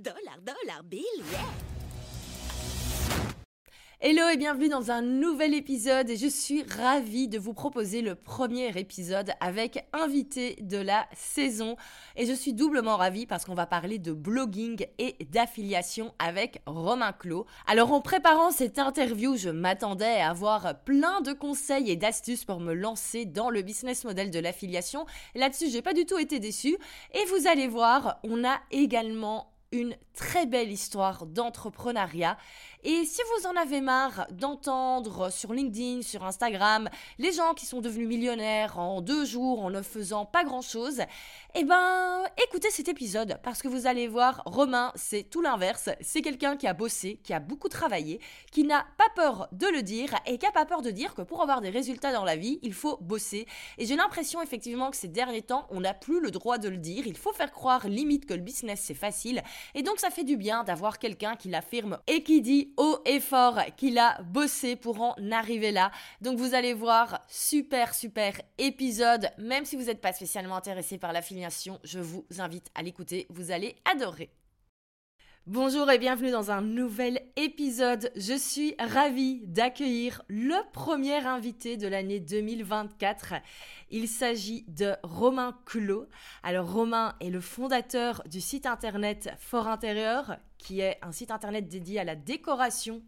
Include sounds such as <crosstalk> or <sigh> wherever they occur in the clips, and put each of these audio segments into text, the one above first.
Dollar, dollar, bill, yeah Hello et bienvenue dans un nouvel épisode et je suis ravie de vous proposer le premier épisode avec invité de la saison et je suis doublement ravie parce qu'on va parler de blogging et d'affiliation avec Romain Clos. Alors en préparant cette interview, je m'attendais à avoir plein de conseils et d'astuces pour me lancer dans le business model de l'affiliation. Là-dessus, j'ai pas du tout été déçue et vous allez voir, on a également une très belle histoire d'entrepreneuriat. Et si vous en avez marre d'entendre sur LinkedIn, sur Instagram, les gens qui sont devenus millionnaires en deux jours en ne faisant pas grand-chose, eh ben écoutez cet épisode parce que vous allez voir, Romain, c'est tout l'inverse. C'est quelqu'un qui a bossé, qui a beaucoup travaillé, qui n'a pas peur de le dire et qui n'a pas peur de dire que pour avoir des résultats dans la vie, il faut bosser. Et j'ai l'impression effectivement que ces derniers temps, on n'a plus le droit de le dire. Il faut faire croire limite que le business c'est facile. Et donc ça fait du bien d'avoir quelqu'un qui l'affirme et qui dit haut et fort qu'il a bossé pour en arriver là. Donc vous allez voir, super super épisode. Même si vous n'êtes pas spécialement intéressé par l'affiliation, je vous invite à l'écouter. Vous allez adorer. Bonjour et bienvenue dans un nouvel épisode. Je suis ravie d'accueillir le premier invité de l'année 2024. Il s'agit de Romain Clot. Alors Romain est le fondateur du site internet Fort Intérieur, qui est un site internet dédié à la décoration,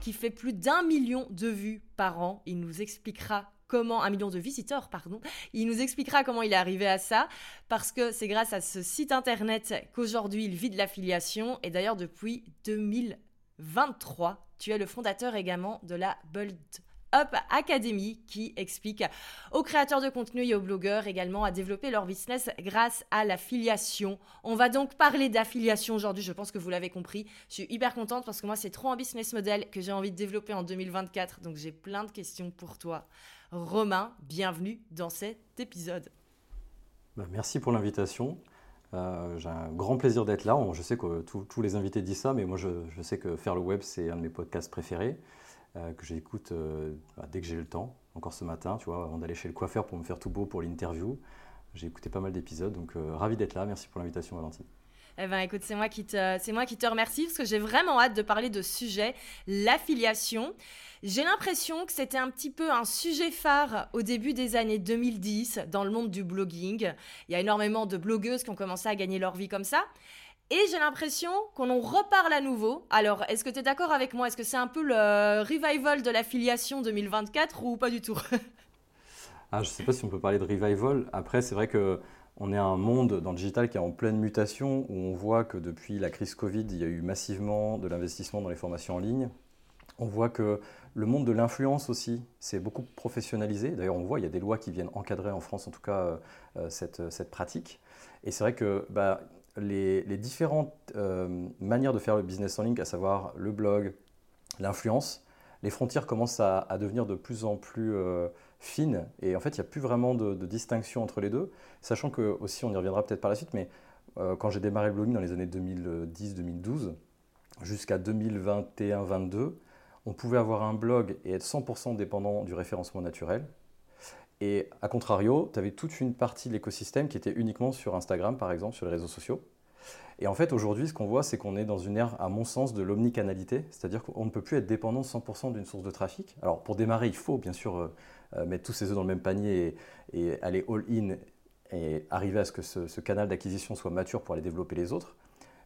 qui fait plus d'un million de vues par an. Il nous expliquera comment un million de visiteurs, pardon. Il nous expliquera comment il est arrivé à ça, parce que c'est grâce à ce site internet qu'aujourd'hui il vit de l'affiliation. Et d'ailleurs, depuis 2023, tu es le fondateur également de la Bold Up Academy qui explique aux créateurs de contenu et aux blogueurs également à développer leur business grâce à l'affiliation. On va donc parler d'affiliation aujourd'hui, je pense que vous l'avez compris. Je suis hyper contente parce que moi c'est trop un business model que j'ai envie de développer en 2024, donc j'ai plein de questions pour toi. Romain, bienvenue dans cet épisode. Bah, merci pour l'invitation. Euh, j'ai un grand plaisir d'être là. Je sais que tous les invités disent ça, mais moi je, sais que faire le web, c'est un de mes podcasts préférés. Euh, que j'écoute euh, bah, dès que j'ai le temps. Encore ce matin, tu vois, avant d'aller chez le coiffeur pour me faire tout beau pour l'interview. J'ai écouté pas mal d'épisodes, donc ravi d'être là. Merci pour l'invitation, Valentine. Eh ben, écoute, c'est moi qui te, c'est moi qui te remercie parce que j'ai vraiment hâte de parler de sujet, l'affiliation. J'ai l'impression que c'était un petit peu un sujet phare au début des années 2010 dans le monde du blogging. Il y a énormément de blogueuses qui ont commencé à gagner leur vie comme ça. Et j'ai l'impression qu'on en reparle à nouveau. Alors, est-ce que tu es d'accord avec moi? Est-ce que c'est un peu le revival de l'affiliation 2024 ou pas du tout? <laughs> Ah, Je ne sais pas si on peut parler de revival. Après, c'est vrai que on est un monde dans le digital qui est en pleine mutation, où on voit que depuis la crise Covid, il y a eu massivement de l'investissement dans les formations en ligne. On voit que le monde de l'influence aussi s'est beaucoup professionnalisé. D'ailleurs, on voit, il y a des lois qui viennent encadrer en France, en tout cas, euh, cette, cette, pratique. Et c'est vrai que bah, les, différentes euh, manières de faire le business en ligne, à savoir le blog, l'influence, les frontières commencent à, devenir de plus en plus euh, fines. Et en fait, il n'y a plus vraiment de, distinction entre les deux. Sachant que, aussi, on y reviendra peut-être par la suite, mais euh, quand j'ai démarré le dans les années 2010-2012, jusqu'à 2021-22, on pouvait avoir un blog et être 100% dépendant du référencement naturel. Et à contrario, tu avais toute une partie de l'écosystème qui était uniquement sur Instagram, par exemple, sur les réseaux sociaux. Et en fait, aujourd'hui, ce qu'on voit, c'est qu'on est dans une ère, à mon sens, de l'omnicanalité, c'est-à-dire qu'on ne peut plus être dépendant 100% d'une source de trafic. Alors, pour démarrer, il faut bien sûr euh, euh, mettre tous ses œufs dans le même panier et, aller all-in et arriver à ce que ce, canal d'acquisition soit mature pour aller développer les autres.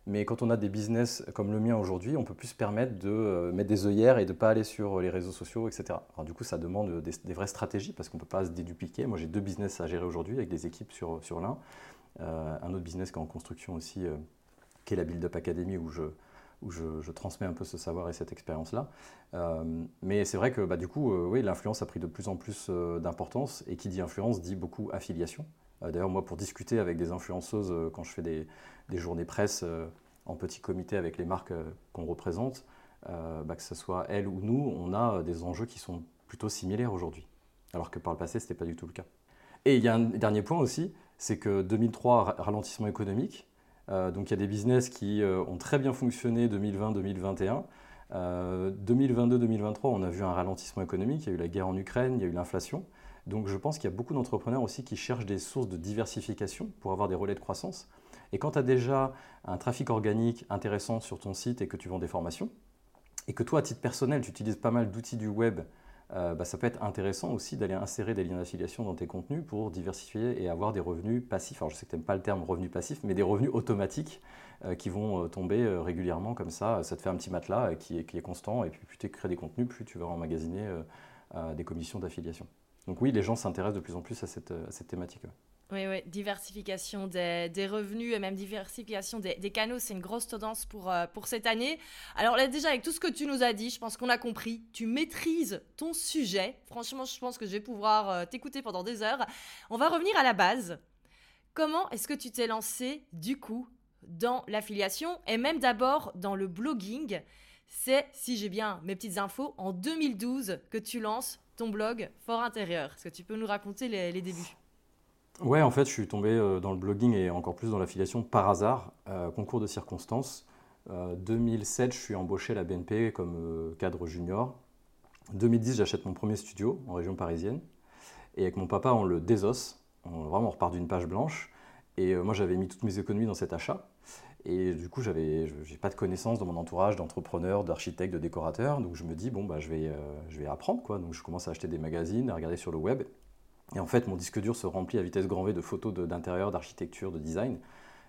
Mais quand on a des business comme le mien aujourd'hui, on peut plus se permettre de euh, mettre des œillères et de ne pas aller sur les réseaux sociaux, etc. Alors, du coup, ça demande des, vraies stratégies parce qu'on ne peut pas se dédupliquer. Moi, j'ai deux business à gérer aujourd'hui avec des équipes sur, sur l'un. Un autre business qui est en construction aussi, qui est la Build Up Academy, où je, transmets un peu ce savoir et cette expérience-là. mais c'est vrai que bah, du coup, oui, l'influence a pris de plus en plus d'importance. Et qui dit influence dit beaucoup affiliation. D'ailleurs, moi, pour discuter avec des influenceuses, quand je fais des, journées presse euh, en petit comité avec les marques euh, qu'on représente, euh, bah, que ce soit elles ou nous, on a des enjeux qui sont plutôt similaires aujourd'hui. Alors que par le passé, ce n'était pas du tout le cas. Et il y a un dernier point aussi, c'est que 2003, ralentissement économique. Donc il y a des business qui ont très bien fonctionné 2020-2021. 2022-2023, on a vu un ralentissement économique. Il y a eu la guerre en Ukraine, il y a eu l'inflation. Donc je pense qu'il y a beaucoup d'entrepreneurs aussi qui cherchent des sources de diversification pour avoir des relais de croissance. Et quand tu as déjà un trafic organique intéressant sur ton site et que tu vends des formations, et que toi, à titre personnel, tu utilises pas mal d'outils du web, euh, bah, ça peut être intéressant aussi d'aller insérer des liens d'affiliation dans tes contenus pour diversifier et avoir des revenus passifs. Alors je sais que tu n'aimes pas le terme revenu passif, mais des revenus automatiques euh, qui vont euh, tomber régulièrement comme ça. Ça te fait un petit matelas qui est, qui est constant et puis plus tu crées des contenus, plus tu vas emmagasiner des commissions d'affiliation. Donc oui, les gens s'intéressent de plus en plus à cette thématique. Oui, oui, diversification des, revenus et même diversification des, canaux, c'est une grosse tendance pour, euh, pour cette année. Alors là, déjà, avec tout ce que tu nous as dit, je pense qu'on a compris. Tu maîtrises ton sujet. Franchement, je pense que je vais pouvoir euh, t'écouter pendant des heures. On va revenir à la base. Comment est-ce que tu t'es lancé, du coup, dans l'affiliation et même d'abord dans le blogging? C'est, si j'ai bien mes petites infos, en 2012 que tu lances ton blog Fort Intérieur. Est-ce que tu peux nous raconter les débuts? Ouais, en fait, je suis tombé euh, dans le blogging et encore plus dans l'affiliation par hasard, euh, concours de circonstances. 2007, euh, je suis embauché à la BNP comme cadre junior. 2010, j'achète mon premier studio en région parisienne. Et avec mon papa, on le désosse. On, vraiment, on repart d'une page blanche. Et moi, j'avais mis toutes mes économies dans cet achat. Et du coup, j'avais, j'ai pas de connaissances dans mon entourage d'entrepreneurs, d'architectes, de décorateurs. Donc, je me dis, bon, bah, je, vais, je vais apprendre. Quoi. Donc, je commence à acheter des magazines, à regarder sur le web. Et en fait, mon disque dur se remplit à vitesse grand V de photos d'intérieur, d'architecture, de design.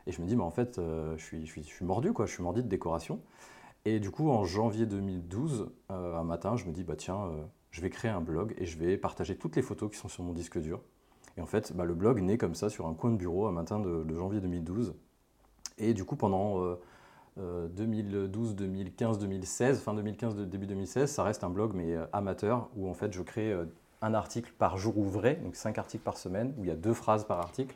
Et je me dis, mais en fait, euh, je, suis, mordu, quoi. Je suis mordu de décoration. Et du coup, en janvier 2012, euh, un matin, je me dis, bah tiens, euh, je vais créer un blog et je vais partager toutes les photos qui sont sur mon disque dur. Et en fait, bah, le blog naît comme ça sur un coin de bureau un matin de, janvier 2012. Et du coup, pendant 2012, 2015, 2016, fin 2015, début 2016, ça reste un blog mais amateur où en fait je crée article par jour ouvré, donc cinq articles par semaine, où il y a deux phrases par article.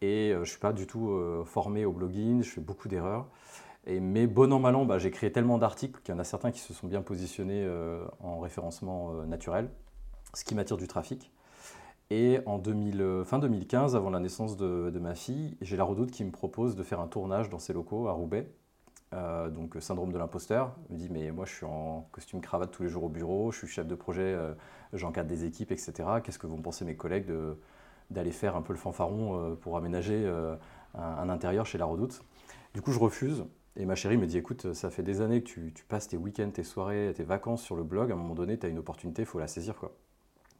Et euh, je ne suis pas du tout euh, formé au blogging, je fais beaucoup d'erreurs. Et, mais bon an, mal an, bah, j'ai créé tellement d'articles qu'il y en a certains qui se sont bien positionnés euh, en référencement naturel, ce qui m'attire du trafic. Et en 2000, fin 2015, avant la naissance de, de ma fille, j'ai la redoute qui me propose de faire un tournage dans ses locaux à Roubaix, euh, donc syndrome de l'imposteur. me dit mais moi je suis en costume cravate tous les jours au bureau, je suis chef de projet, euh, j'encadre des équipes, etc. Qu'est-ce que vont penser mes collègues d'aller faire un peu le fanfaron euh, pour aménager un, intérieur chez la Redoute? Du coup je refuse. Et ma chérie me dit écoute, ça fait des années que tu, tu passes tes week-ends, tes soirées, tes vacances sur le blog. À un moment donné, tu as une opportunité, il faut la saisir. quoi.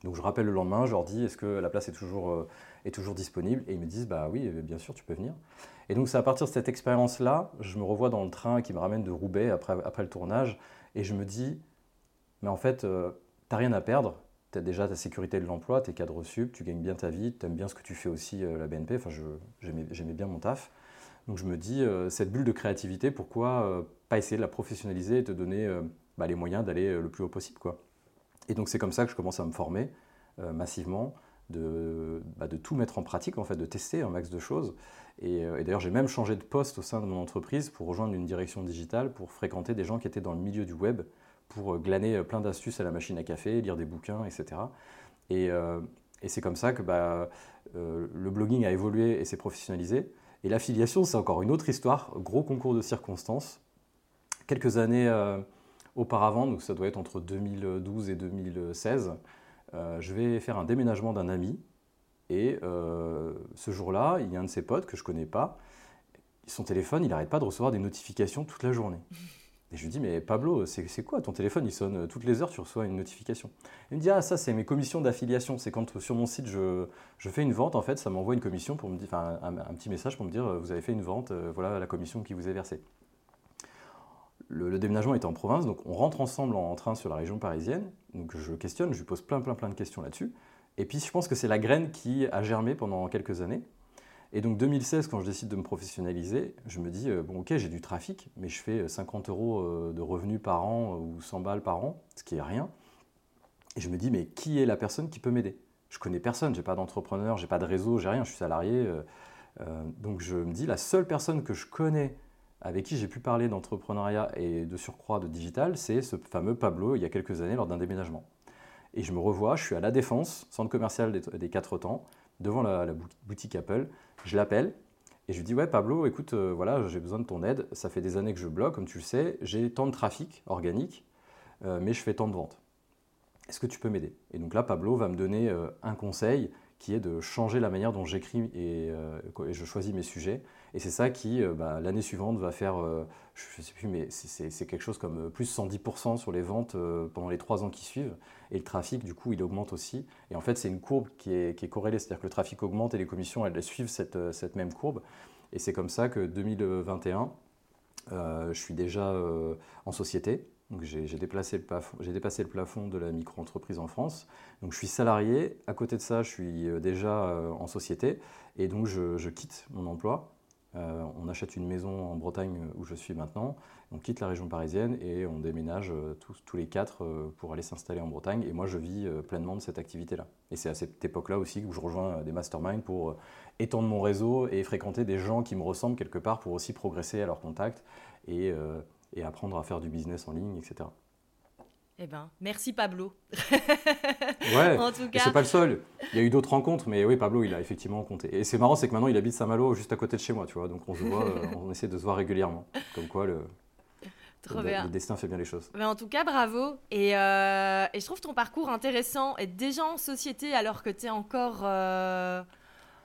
Donc je rappelle le lendemain, je leur dis est-ce que la place est toujours, euh, est toujours disponible? Et ils me disent bah oui, bien sûr, tu peux venir. Et donc c'est à partir de cette expérience-là, je me revois dans le train qui me ramène de Roubaix après, après le tournage, et je me dis mais en fait, euh, tu n'as rien à perdre. Tu as déjà ta sécurité de l'emploi, tu es cadre sup, tu gagnes bien ta vie, tu aimes bien ce que tu fais aussi euh, la BNP. Enfin, j'aimais bien mon taf. Donc je me dis, cette bulle de créativité, pourquoi pas essayer de la professionnaliser et te donner bah, les moyens d'aller le plus haut possible quoi. Et donc c'est comme ça que je commence à me former euh, massivement, de, bah, de, tout mettre en pratique, en fait, de tester un max de choses. Euh, et, d'ailleurs, j'ai même changé de poste au sein de mon entreprise pour rejoindre une direction digitale, pour fréquenter des gens qui étaient dans le milieu du web, pour euh, glaner plein d'astuces à la machine à café, lire des bouquins, etc. Et, et c'est comme ça que bah, le blogging a évolué et s'est professionnalisé. Et l'affiliation, c'est encore une autre histoire, gros concours de circonstances. Quelques années auparavant, donc ça doit être entre 2012 et 2016, euh, je vais faire un déménagement d'un ami. Et euh, ce jour-là, il y a un de ses potes que je ne connais pas. Son téléphone, il n'arrête pas de recevoir des notifications toute la journée. Et je lui dis, mais Pablo, c'est quoi ton téléphone? Il sonne toutes les heures, tu reçois une notification. Il me dit, ah, ça, c'est mes commissions d'affiliation. C'est quand sur mon site, je, je, fais une vente, en fait, ça m'envoie une commission pour me dire, enfin, un, petit message pour me dire, vous avez fait une vente, euh, voilà la commission qui vous est versée. Le, déménagement était en province, donc on rentre ensemble en, train sur la région parisienne. Donc je questionne, je lui pose plein, plein, plein de questions là-dessus. Et puis je pense que c'est la graine qui a germé pendant quelques années. Et donc 2016, quand je décide de me professionnaliser, je me dis, euh, bon ok, j'ai du trafic, mais je fais 50 euh, euros euh, de revenus par an ou 100 balles par an, ce qui est rien. Et je me dis, mais qui est la personne qui peut m'aider? Je connais personne, j'ai pas d'entrepreneur, j'ai pas de réseau, j'ai rien, je suis salarié. donc je me dis, la seule personne que je connais avec qui j'ai pu parler d'entrepreneuriat et de surcroît de digital, c'est ce fameux Pablo il y a quelques années lors d'un déménagement. Et je me revois, je suis à La Défense, centre commercial des, quatre temps, devant la, boutique Apple. Je l'appelle et je lui dis Ouais, Pablo, écoute, euh, voilà, j'ai besoin de ton aide. Ça fait des années que je blogue, comme tu le sais. J'ai tant de trafic organique, euh, mais je fais tant de ventes. Est-ce que tu peux m'aider? Et donc là, Pablo va me donner euh, un conseil qui est de changer la manière dont j'écris et, je choisis mes sujets. Et c'est ça qui, bah, l'année suivante, va faire, je ne sais plus, mais c'est quelque chose comme plus 110% sur les ventes pendant les trois ans qui suivent et le trafic, du coup, il augmente aussi. Et en fait, c'est une courbe qui est, corrélée, c'est-à-dire que le trafic augmente et les commissions, elles, suivent cette, même courbe. Et c'est comme ça que 2021, euh, je suis déjà euh, en société. Donc j'ai dépassé le plafond de la micro-entreprise en France. Donc je suis salarié. À côté de ça, je suis euh, déjà en société. Et donc je quitte mon emploi. On achète une maison en Bretagne où je suis maintenant on quitte la région parisienne et on déménage euh, tous, les quatre euh, pour aller s'installer en Bretagne. Et moi, je vis euh, pleinement de cette activité-là. Et c'est à cette époque-là aussi que je rejoins des masterminds pour étendre mon réseau et fréquenter des gens qui me ressemblent quelque part pour aussi progresser à leur contact et, apprendre à faire du business en ligne, etc. Eh ben, merci Pablo. <laughs> ouais, en tout cas. c'est pas le seul. Il y a eu d'autres rencontres, mais oui, Pablo, il a effectivement compté. Et c'est marrant, c'est que maintenant, il habite Saint-Malo, juste à côté de chez moi, tu vois. Donc on se voit, <laughs> on essaie de se voir régulièrement. Comme quoi, le, le, destin fait bien les choses. Mais en tout cas, bravo. Et, euh, et, je trouve ton parcours intéressant. Être déjà en société alors que tu es encore. Euh,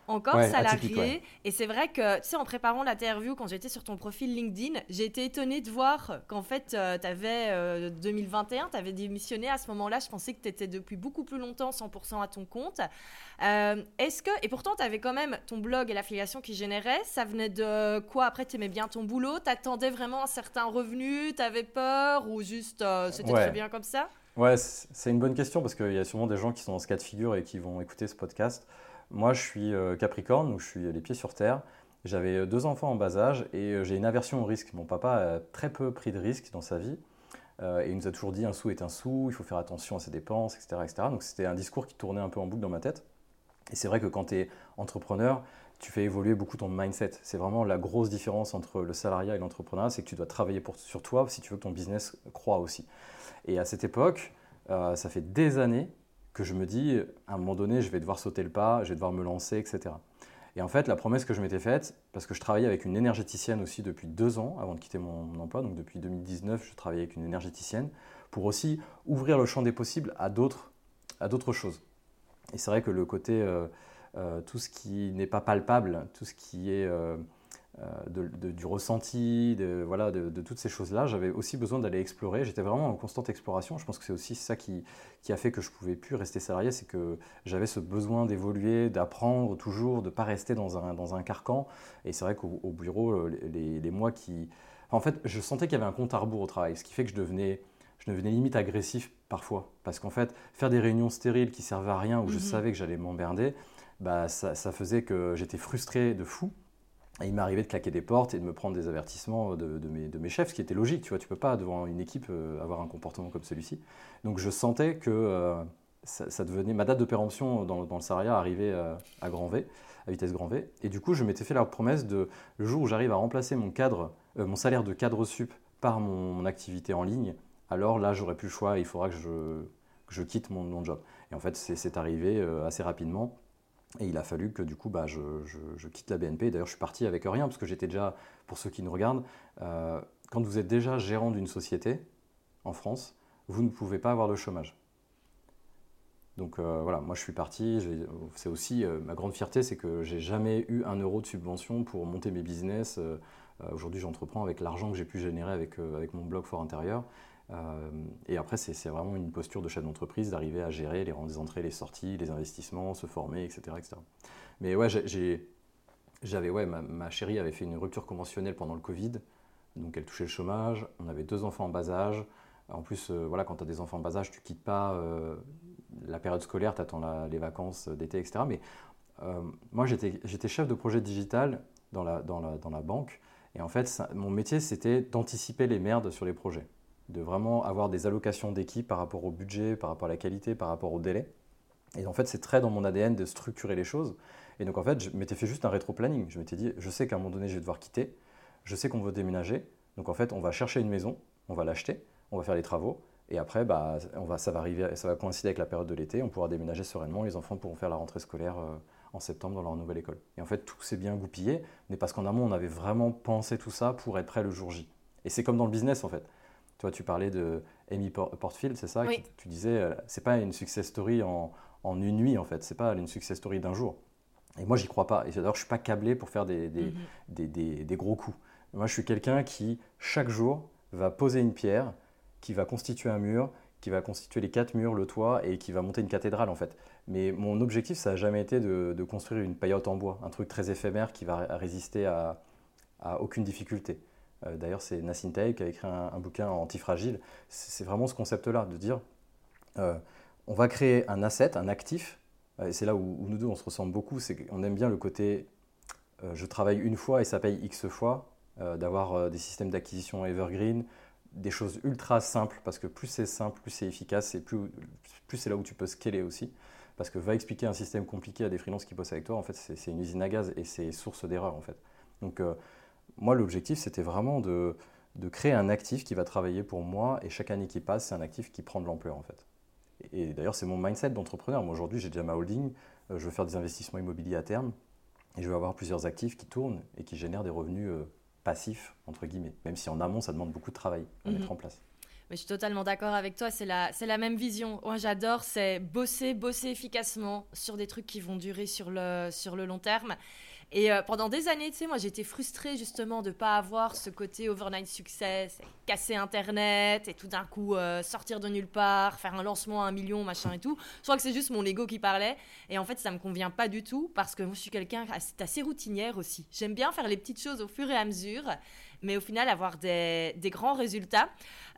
encore salarié. Et c'est vrai que, tu sais, en préparant l'interview, quand j'étais sur ton profil LinkedIn, j'ai été étonnée de voir qu'en fait, euh, tu avais 2021, tu avais démissionné à ce moment-là. Je pensais que tu étais depuis beaucoup plus longtemps 100% à ton compte. Euh, est-ce que, et pourtant, tu avais quand même ton blog et l'affiliation qui générait. Ça venait de quoi? Après, tu aimais bien ton boulot? Tu attendais vraiment un certain revenu? Tu avais peur? Ou juste euh, c'était très bien comme ça? Ouais, c'est une bonne question parce qu'il y a sûrement des gens qui sont dans ce cas de figure et qui vont écouter ce podcast. Moi, je suis euh, Capricorne, donc je suis les pieds sur terre. J'avais euh, deux enfants en bas âge et euh, j'ai une aversion au risque. Mon papa a très peu pris de risques dans sa vie. et il nous a toujours dit un sou est un sou, il faut faire attention à ses dépenses, etc. etc. Donc c'était un discours qui tournait un peu en boucle dans ma tête. Et c'est vrai que quand tu es entrepreneur, tu fais évoluer beaucoup ton mindset. C'est vraiment la grosse différence entre le salariat et l'entrepreneuriat, c'est que tu dois travailler sur toi si tu veux que ton business croît aussi. Et à cette époque, ça fait des années que je me dis, à un moment donné, je vais devoir sauter le pas, je vais devoir me lancer, etc. Et en fait, la promesse que je m'étais faite, parce que je travaillais avec une énergéticienne aussi depuis deux ans avant de quitter mon, emploi, donc depuis 2019, je travaillais avec une énergéticienne, pour aussi ouvrir le champ des possibles à d'autres, choses. Et c'est vrai que le côté, euh, euh, tout ce qui n'est pas palpable, tout ce qui est euh, euh, du ressenti, de, voilà, de, toutes ces choses-là. J'avais aussi besoin d'aller explorer. J'étais vraiment en constante exploration. Je pense que c'est aussi ça qui, qui, a fait que je ne pouvais plus rester salarié, c'est que j'avais ce besoin d'évoluer, d'apprendre toujours, de ne pas rester dans un, dans un carcan. Et c'est vrai qu'au bureau, les, les, mois qui... en fait, je sentais qu'il y avait un compte à rebours au travail, ce qui fait que je devenais, je devenais limite agressif parfois. Parce qu'en fait, faire des réunions stériles qui servaient à rien, où je mhm. savais que j'allais m'emmerder, bah, ça, ça faisait que j'étais frustré de fou. Et il m'arrivait de claquer des portes et de me prendre des avertissements de, mes, de, mes, chefs, ce qui était logique. Tu vois, tu peux pas devant une équipe euh, avoir un comportement comme celui-ci. Donc je sentais que euh, ça, devenait ma date de péremption dans, le salariat arrivait euh, à, grand à vitesse grand V. Et du coup, je m'étais fait la promesse de le jour où j'arrive à remplacer mon cadre, mon salaire de cadre sup par mon, activité en ligne, alors là, j'aurai plus le choix. Il faudra que je, je quitte mon, mon, job. Et en fait, c'est arrivé assez rapidement. Et il a fallu que du coup, bah, je, quitte la BNP. D'ailleurs, je suis parti avec rien, parce que j'étais déjà, pour ceux qui nous regardent, euh, quand vous êtes déjà gérant d'une société en France, vous ne pouvez pas avoir de chômage. Donc euh, voilà, moi je suis parti. C'est aussi ma grande fierté, c'est que j'ai jamais eu un euro de subvention pour monter mes business. Aujourd'hui, j'entreprends avec l'argent que j'ai pu générer avec, avec mon blog Fort Intérieur. Et après, c'est vraiment une posture de chef d'entreprise d'arriver à gérer les, entrées, les sorties, les investissements, se former, etc. etc. Mais ouais, j'avais, ouais, ma, ma, chérie avait fait une rupture conventionnelle pendant le Covid. Donc elle touchait le chômage. On avait deux enfants en bas âge. En plus, voilà, quand tu as des enfants en bas âge, tu quittes pas la période scolaire, tu attends les vacances d'été, etc. Mais euh, moi, j'étais chef de projet digital dans la, dans la, dans la banque. Et en fait, mon métier, c'était d'anticiper les merdes sur les projets. De vraiment avoir des allocations d'équipe par rapport au budget, par rapport à la qualité, par rapport au délai. Et en fait, c'est très dans mon ADN de structurer les choses. Et donc, en fait, je m'étais fait juste un rétro-planning. Je m'étais dit, je sais qu'à un moment donné, je vais devoir quitter. Je sais qu'on veut déménager. Donc, en fait, on va chercher une maison, on va l'acheter, on va faire les travaux. Et après, bah, on va, ça, va arriver, ça va coïncider avec la période de l'été, on pourra déménager sereinement, les enfants pourront faire la rentrée scolaire euh, en septembre dans leur nouvelle école. Et en fait, tout s'est bien goupillé, mais parce qu'en amont, on avait vraiment pensé tout ça pour être prêt le jour J. Et c'est comme dans le business, en fait. Toi, tu parlais de Amy Portfield, c'est ça oui. Tu disais, euh, c'est pas une success story en, en une nuit, en fait. C'est pas une success story d'un jour. Et moi, j'y crois pas. Et d'ailleurs, je suis pas câblé pour faire des, des, mm-hmm. des, des, des gros coups. Moi, je suis quelqu'un qui, chaque jour, va poser une pierre, qui va constituer un mur, qui va constituer les quatre murs, le toit et qui va monter une cathédrale en fait. Mais mon objectif, ça n'a jamais été de, construire une paillote en bois, un truc très éphémère qui va résister à, aucune difficulté. Euh, d'ailleurs, c'est Nassim qui a écrit un, bouquin antifragile. C'est vraiment ce concept-là, de dire euh, on va créer un asset, un actif, euh, et c'est là où, nous deux on se ressemble beaucoup, c'est qu'on aime bien le côté je travaille une fois et ça paye X fois, d'avoir des systèmes d'acquisition evergreen, des choses ultra simples, parce que plus c'est simple, plus c'est efficace, et plus, c'est là où tu peux scaler aussi. Parce que va expliquer un système compliqué à des freelances qui bossent avec toi, en fait, c'est une usine à gaz et c'est source d'erreur, en fait. Donc, moi, l'objectif, c'était vraiment de, de, créer un actif qui va travailler pour moi, et chaque année qui passe, c'est un actif qui prend de l'ampleur, en fait. Et, d'ailleurs, c'est mon mindset d'entrepreneur. Moi, aujourd'hui, j'ai déjà ma holding, euh, je veux faire des investissements immobiliers à terme, et je veux avoir plusieurs actifs qui tournent et qui génèrent des revenus euh, passif, entre guillemets, même si en amont, ça demande beaucoup de travail à mettre mhm. en place. Mais je suis totalement d'accord avec toi, c'est la, c'est la même vision. Moi, j'adore, c'est bosser, bosser efficacement sur des trucs qui vont durer sur le, sur le long terme. Et euh, pendant des années, tu sais, moi j'étais frustrée justement de ne pas avoir ce côté overnight success, casser Internet et tout d'un coup euh, sortir de nulle part, faire un lancement à un million, machin et tout. Je crois que c'est juste mon ego qui parlait. Et en fait, ça me convient pas du tout parce que moi je suis quelqu'un assez routinière aussi. J'aime bien faire les petites choses au fur et à mesure mais au final avoir des, grands résultats.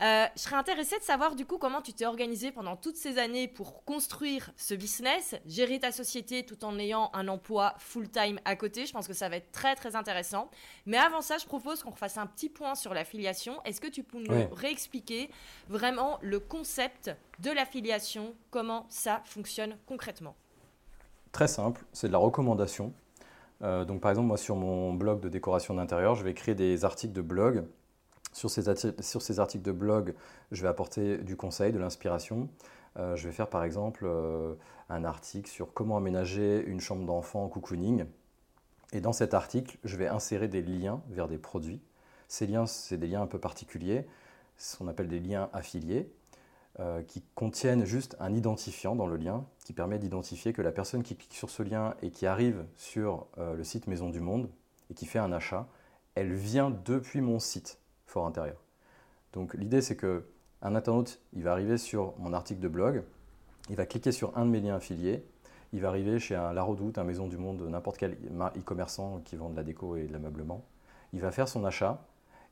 Euh, je serais intéressée de savoir du coup comment tu t'es organisé pendant toutes ces années pour construire ce business, gérer ta société tout en ayant un emploi full-time à côté. Je pense que ça va être très très intéressant. Mais avant ça, je propose qu'on refasse un petit point sur l'affiliation. Est-ce que tu peux nous réexpliquer vraiment le concept de l'affiliation, comment ça fonctionne concrètement? Très simple, c'est de la recommandation. Euh, donc par exemple, moi sur mon blog de décoration d'intérieur, je vais créer des articles de blog. Sur ces, articles de blog, je vais apporter du conseil, de l'inspiration. Euh, je vais faire par exemple euh, un article sur comment aménager une chambre d'enfant en cocooning. Et dans cet article, je vais insérer des liens vers des produits. Ces liens, c'est des liens un peu particuliers, ce qu'on appelle des liens affiliés. Euh, qui contiennent juste un identifiant dans le lien qui permet d'identifier que la personne qui clique sur ce lien et qui arrive sur euh, le site Maison du Monde et qui fait un achat, elle vient depuis mon site Fort Intérieur. Donc l'idée c'est que un internaute, il va arriver sur mon article de blog, il va cliquer sur un de mes liens affiliés, il va arriver chez un La Redoute, un Maison du Monde, n'importe quel e-commerçant qui vend de la déco et de l'ameublement. Il va faire son achat,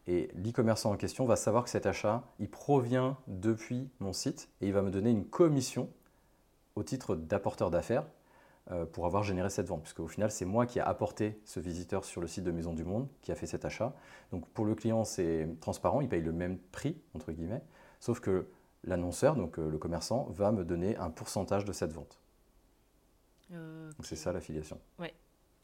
et l'e-commerçant en question va savoir que cet achat, il provient depuis mon site et il va me donner une commission au titre d'apporteur d'affaires euh, pour avoir généré cette vente. Puisque au final, c'est moi qui ai apporté ce visiteur sur le site de Maison du Monde, qui a fait cet achat. Donc pour le client, c'est transparent, il paye le même prix, entre guillemets, sauf que l'annonceur, donc euh, le commerçant, va me donner un pourcentage de cette vente. Donc c'est ça l'affiliation.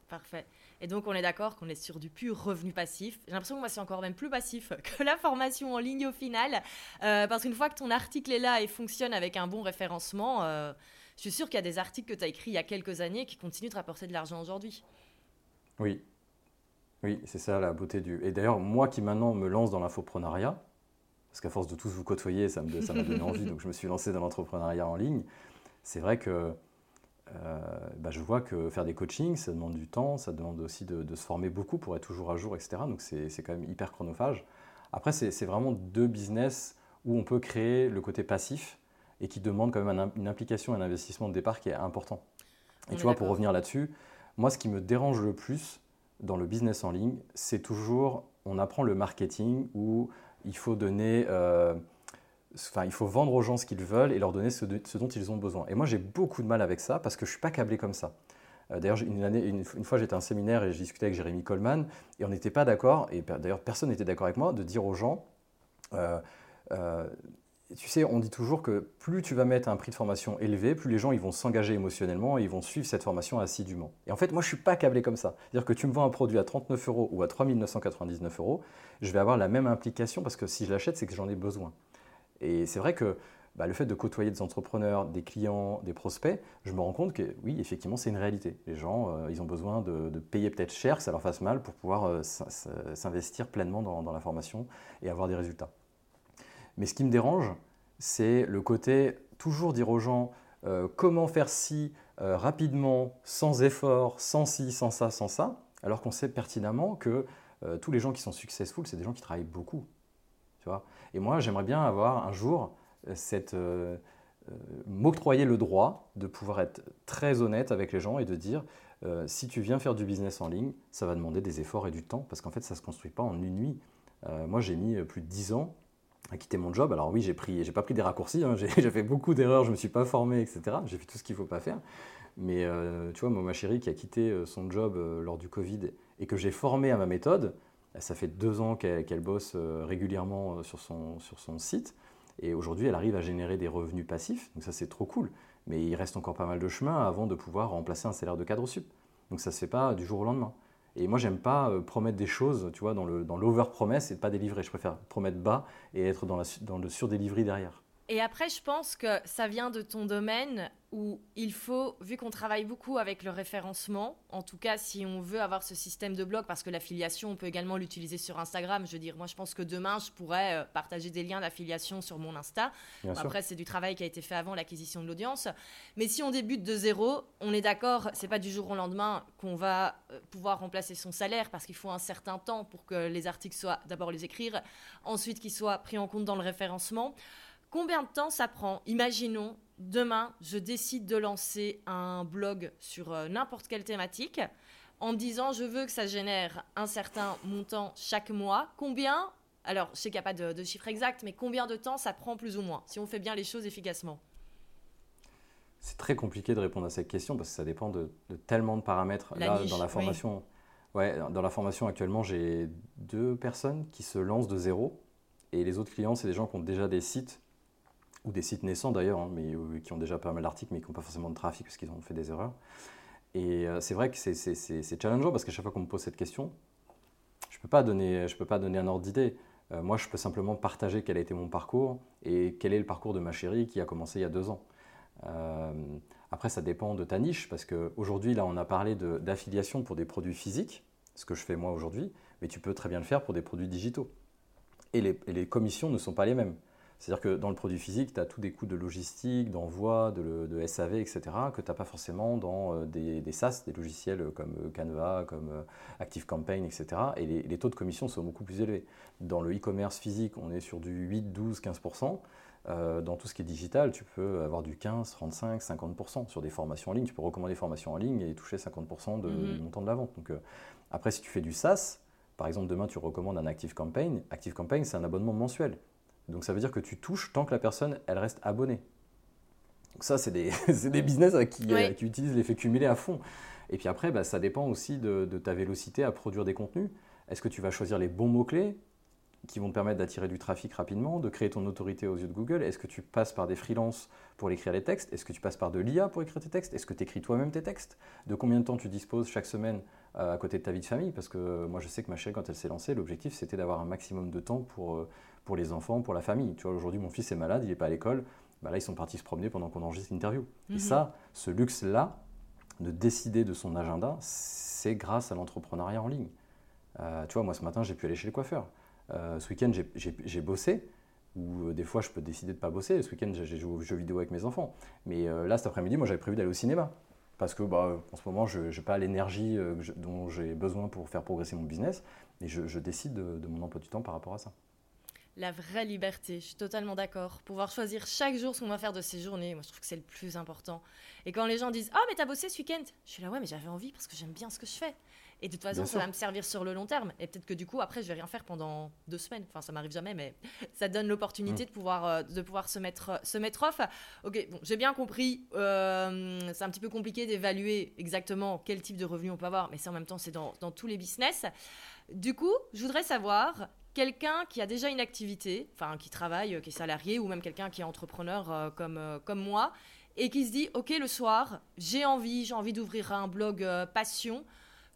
Parfait. Et donc, on est d'accord qu'on est sur du pur revenu passif. J'ai l'impression que moi, c'est encore même plus passif <laughs> que la formation en ligne au final. Euh, parce qu'une fois que ton article est là et fonctionne avec un bon référencement, euh, je suis sûre qu'il y a des articles que tu as écrits il y a quelques années qui continuent de rapporter de l'argent aujourd'hui. Oui. Oui, c'est ça la beauté du. Et d'ailleurs, moi qui maintenant me lance dans l'infoprenariat, parce qu'à force de tous vous côtoyer, ça m'a donné <laughs> envie, donc je me suis lancé dans l'entrepreneuriat en ligne c'est vrai que bah, je vois que faire des coachings, ça demande du temps, ça demande aussi de, se former beaucoup pour être toujours à jour, etc. Donc c'est quand même hyper chronophage. Après, c'est vraiment deux business où on peut créer le côté passif et qui demande quand même une implication et un investissement de départ qui est important. Et tu vois, pour revenir là-dessus, moi, ce qui me dérange le plus dans le business en ligne, c'est toujours, on apprend le marketing où il faut donner... Euh, Enfin, il faut vendre aux gens ce qu'ils veulent et leur donner ce, dont ils ont besoin. Et moi, j'ai beaucoup de mal avec ça parce que je ne suis pas câblé comme ça. Euh, d'ailleurs, une, fois, j'étais à un séminaire et je discutais avec Jérémy Coleman et on n'était pas d'accord, et d'ailleurs, personne n'était d'accord avec moi, de dire aux gens euh, euh, tu sais, on dit toujours que plus tu vas mettre un prix de formation élevé, plus les gens ils vont s'engager émotionnellement et ils vont suivre cette formation assidûment. Et en fait, moi, je ne suis pas câblé comme ça. C'est-à-dire que tu me vends un produit à 39 euros ou à 3 999 euros, je vais avoir la même implication parce que si je l'achète, c'est que j'en ai besoin. Et c'est vrai que bah, le fait de côtoyer des entrepreneurs, des clients, des prospects, je me rends compte que oui, effectivement, c'est une réalité. Les gens, euh, ils ont besoin de, payer peut-être cher, que ça leur fasse mal, pour pouvoir euh, s'investir pleinement dans, la formation et avoir des résultats. Mais ce qui me dérange, c'est le côté toujours dire aux gens euh, comment faire ci rapidement, sans effort, sans ci, sans ça, sans ça, alors qu'on sait pertinemment que tous les gens qui sont successful, c'est des gens qui travaillent beaucoup. Tu vois? Et moi, j'aimerais bien avoir un jour euh, cette euh, euh, m'octroyer le droit de pouvoir être très honnête avec les gens et de dire si tu viens faire du business en ligne, ça va demander des efforts et du temps parce qu'en fait, ça ne se construit pas en une nuit. moi, j'ai mis plus de 10 ans à quitter mon job. Alors oui, j'ai pris, j'ai pas pris des raccourcis, hein. <laughs> j'ai fait beaucoup d'erreurs, je me suis pas formé, etc. J'ai fait tout ce qu'il faut pas faire. Mais tu vois, moi, ma chérie qui a quitté son job lors du Covid et que j'ai formé à ma méthode, ça fait deux ans qu'elle bosse euh, régulièrement euh, sur son, sur son site. Et aujourd'hui, elle arrive à générer des revenus passifs. Donc ça, c'est trop cool. Mais il reste encore pas mal de chemin avant de pouvoir remplacer un salaire de cadre sup. Donc ça ne se fait pas du jour au lendemain. Et moi, j'aime pas euh, promettre des choses, tu vois, dans l'over-promesse et pas délivrer. Je préfère promettre bas et être dans, la, dans le sur-delivery derrière. Et après, je pense que ça vient de ton domaine où il faut, vu qu'on travaille beaucoup avec le référencement, en tout cas si on veut avoir ce système de blog, parce que l'affiliation, on peut également l'utiliser sur Instagram. Je veux dire, moi je pense que demain, je pourrais euh, partager des liens d'affiliation sur mon Insta. après, c'est du travail qui a été fait avant l'acquisition de l'audience. Mais si on débute de zéro, on est d'accord, c'est pas du jour au lendemain qu'on va euh, pouvoir remplacer son salaire, parce qu'il faut un certain temps pour que les articles soient d'abord les écrire, ensuite qu'ils soient pris en compte dans le référencement. Combien de temps ça prend Imaginons, demain, je décide de lancer un blog sur euh, n'importe quelle thématique en me disant je veux que ça génère un certain montant chaque mois. Combien Alors, je sais qu'il n'y a pas de, chiffre exact, mais combien de temps ça prend plus ou moins si on fait bien les choses efficacement? C'est très compliqué de répondre à cette question parce que ça dépend de, tellement de paramètres. Là, dans la formation, ouais, dans la formation actuellement, j'ai deux personnes qui se lancent de zéro et les autres clients, c'est des gens qui ont déjà des sites ou des sites naissants d'ailleurs, hein, mais euh, qui ont déjà pas mal d'articles, mais qui n'ont pas forcément de trafic parce qu'ils ont fait des erreurs. Et euh, c'est vrai que c'est challengeant parce qu'à chaque fois qu'on me pose cette question, je ne peux, pas donner, peux pas donner un ordre d'idée. Euh, moi, je peux simplement partager quel a été mon parcours et quel est le parcours de ma chérie qui a commencé il y a deux ans. après, ça dépend de ta niche parce qu'aujourd'hui, là, on a parlé d'affiliation pour des produits physiques, ce que je fais moi aujourd'hui, mais tu peux très bien le faire pour des produits digitaux. Et les commissions ne sont pas les mêmes. C'est-à-dire que dans le produit physique, tu as tous des coûts de logistique, d'envoi, de, SAV, etc., que tu n'as pas forcément dans euh, des, des, SaaS, des logiciels comme euh, Canva, comme euh, ActiveCampaign, etc. Et les, taux de commission sont beaucoup plus élevés. Dans le e-commerce physique, on est sur du 8, 12, 15%. dans tout ce qui est digital, tu peux avoir du 15, 35, 50% sur des formations en ligne. Tu peux recommander des formations en ligne et toucher 50% de, mm-hmm. du montant de la vente. Donc, après, si tu fais du SaaS, par exemple, demain, tu recommandes un ActiveCampaign. ActiveCampaign, c'est un abonnement mensuel. Donc ça veut dire que tu touches tant que la personne, elle reste abonnée. Donc ça, c'est des, <laughs> des, business qui, euh, qui utilisent l'effet cumulé à fond. Et puis après, bah, ça dépend aussi de, ta vélocité à produire des contenus. Est-ce que tu vas choisir les bons mots-clés qui vont te permettre d'attirer du trafic rapidement, de créer ton autorité aux yeux de Google? Est-ce que tu passes par des freelances pour écrire les textes? Est-ce que tu passes par de l'IA pour écrire tes textes? Est-ce que tu écris toi-même tes textes? De combien de temps tu disposes chaque semaine euh, à côté de ta vie de famille? Parce que moi, je sais que ma chérie, quand elle s'est lancée, l'objectif, c'était d'avoir un maximum de temps pour, euh, pour les enfants, pour la famille. Tu vois, aujourd'hui, mon fils est malade, il n'est pas à l'école. Bah là, ils sont partis se promener pendant qu'on enregistre l'interview. Et mhm. ça, ce luxe-là, de décider de son agenda, c'est grâce à l'entrepreneuriat en ligne. Euh, tu vois, moi, ce matin, j'ai pu aller chez le coiffeur. Euh, ce week-end, j'ai bossé, Ou des fois, je peux décider de ne pas bosser. Ce week-end, j'ai joué aux jeux vidéo avec mes enfants. Mais là, cet après-midi, moi, j'avais prévu d'aller au cinéma. Parce que bah, en ce moment, je n'ai pas l'énergie dont j'ai besoin pour faire progresser mon business. Et je, décide de mon emploi du temps par rapport à ça la vraie liberté. Je suis totalement d'accord. Pouvoir choisir chaque jour ce qu'on va faire de ses journées, moi je trouve que c'est le plus important. Et quand les gens disent Oh, mais t'as bossé ce week-end? Je suis là, ouais, mais j'avais envie parce que j'aime bien ce que je fais. Et de toute façon, ça va me servir sur le long terme. Et peut-être que du coup, après, je vais rien faire pendant deux semaines. Enfin, ça m'arrive jamais, mais <laughs> ça donne l'opportunité mm. de, pouvoir, euh, de pouvoir se mettre, se mettre off. Ok, bon, j'ai bien compris. Euh, c'est un petit peu compliqué d'évaluer exactement quel type de revenu on peut avoir, mais c'est en même temps, c'est dans, dans tous les business. Du coup, je voudrais savoir quelqu'un qui a déjà une activité, enfin qui travaille, euh, qui est salarié, ou même quelqu'un qui est entrepreneur euh, comme, euh, comme moi, et qui se dit, OK, le soir, j'ai envie, j'ai envie d'ouvrir un blog passion.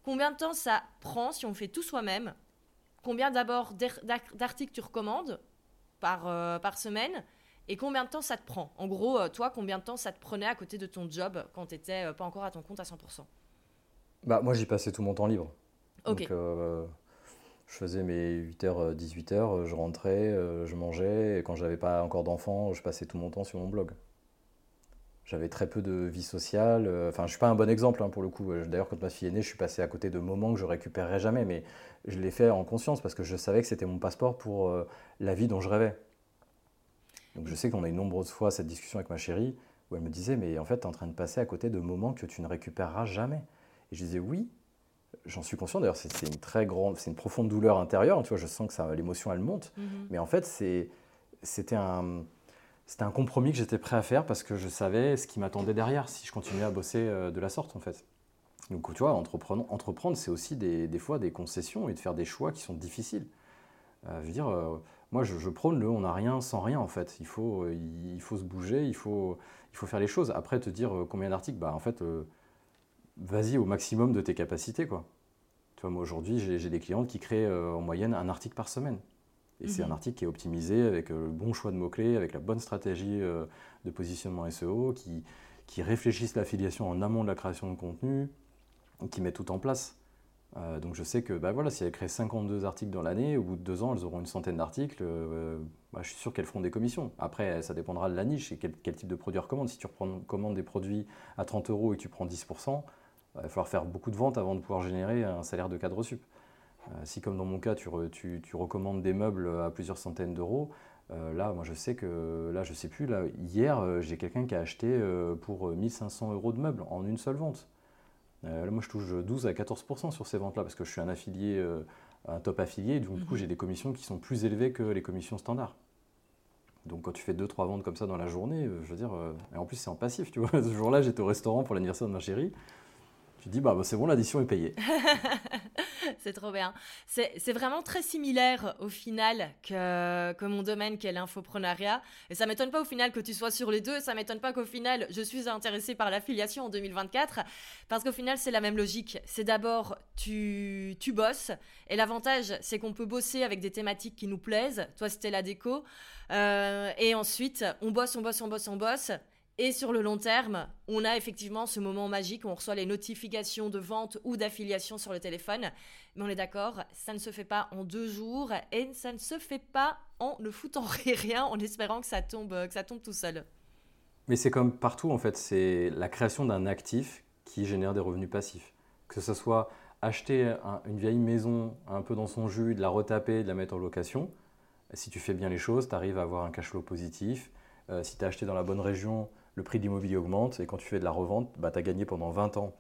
Combien de temps ça prend si on fait tout soi-même? Combien d'abord d'articles tu recommandes par, par semaine? Et combien de temps ça te prend? En gros, toi, combien de temps ça te prenait à côté de ton job quand tu n'étais pas encore à ton compte à 100% bah, Moi, j'y passais tout mon temps libre. Ok. Donc, je faisais mes 8h, 18h, je rentrais, euh, je mangeais, et quand j'avais pas encore d'enfants, je passais tout mon temps sur mon blog. J'avais très peu de vie sociale. Euh, enfin, je suis pas un bon exemple hein, pour le coup. D'ailleurs, quand ma fille est née, je suis passé à côté de moments que je récupérerai jamais, mais je l'ai fait en conscience parce que je savais que c'était mon passeport pour euh, la vie dont je rêvais. Donc, je sais qu'on a eu nombreuses fois cette discussion avec ma chérie où elle me disait, mais en fait, tu es en train de passer à côté de moments que tu ne récupéreras jamais. Et je disais, oui, j'en suis conscient. D'ailleurs, c'est une très grande, c'est une profonde douleur intérieure. Tu vois, je sens que l'émotion, elle monte. Mhm. Mais en fait, c'était un, c'était un compromis que j'étais prêt à faire parce que je savais ce qui m'attendait derrière si je continuais à bosser euh, de la sorte, en fait. Donc, tu vois, entreprendre, entreprendre c'est aussi des, des, fois des concessions et de faire des choix qui sont difficiles. Euh, je veux dire, euh, moi, je, prône le on n'a rien sans rien, en fait. Il faut, il faut se bouger, il faut, il faut faire les choses. Après, te dire combien d'articles, bah, en fait vas-y au maximum de tes capacités. Quoi. Tu vois, moi aujourd'hui, j'ai des clientes qui créent euh, en moyenne un article par semaine. Et c'est un mhm. article qui est optimisé avec euh, le bon choix de mots-clés, avec la bonne stratégie euh, de positionnement SEO, qui, qui réfléchissent l'affiliation en amont de la création de contenu, qui met tout en place. donc je sais que bah voilà, si elles créent 52 articles dans l'année, au bout de deux ans, elles auront une centaine d'articles. Bah, je suis sûr qu'elles feront des commissions. Après, ça dépendra de la niche et quel, quel type de produit elles recommandent. Si tu recommandes des produits à 30 euros et que tu prends 10%, il va falloir faire beaucoup de ventes avant de pouvoir générer un salaire de cadre sup. Euh, si, comme dans mon cas, tu, recommandes des meubles à plusieurs centaines d'euros, euh, là, moi, je sais que, là, je sais plus, là, hier, euh, j'ai quelqu'un qui a acheté pour 1500 euros de meubles en une seule vente. là, moi, je touche 12 à 14% sur ces ventes-là parce que je suis un affilié, un top affilié, et du coup, mhm. j'ai des commissions qui sont plus élevées que les commissions standards. Donc quand tu fais 2-3 ventes comme ça dans la journée, je veux dire, et en plus c'est en passif, tu vois. <laughs> Ce jour-là, j'étais au restaurant pour l'anniversaire de ma chérie. Tu dis, bah, bah, c'est bon, l'addition est payée. <laughs> c'est trop bien. C'est vraiment très similaire au final que, que mon domaine qui est l'infoprenariat. Et ça m'étonne pas au final que tu sois sur les deux. Ça m'étonne pas qu'au final je suis intéressée par l'affiliation en 2024. Parce qu'au final c'est la même logique. C'est d'abord tu, tu bosses. Et l'avantage c'est qu'on peut bosser avec des thématiques qui nous plaisent. Toi c'était la déco. Euh, et ensuite on bosse, on bosse, on bosse, on bosse. Et sur le long terme, on a effectivement ce moment magique où on reçoit les notifications de vente ou d'affiliation sur le téléphone. Mais on est d'accord, ça ne se fait pas en deux jours et ça ne se fait pas en ne foutant <laughs> rien, en espérant que ça tombe, que ça tombe tout seul. Mais c'est comme partout en fait, c'est la création d'un actif qui génère des revenus passifs. Que ce soit acheter une vieille maison un peu dans son jus, de la retaper, de la mettre en location. Si tu fais bien les choses, tu arrives à avoir un cash flow positif. Euh, si tu as acheté dans la bonne région, le prix de l'immobilier augmente et quand tu fais de la revente, bah, tu as gagné pendant 20 ans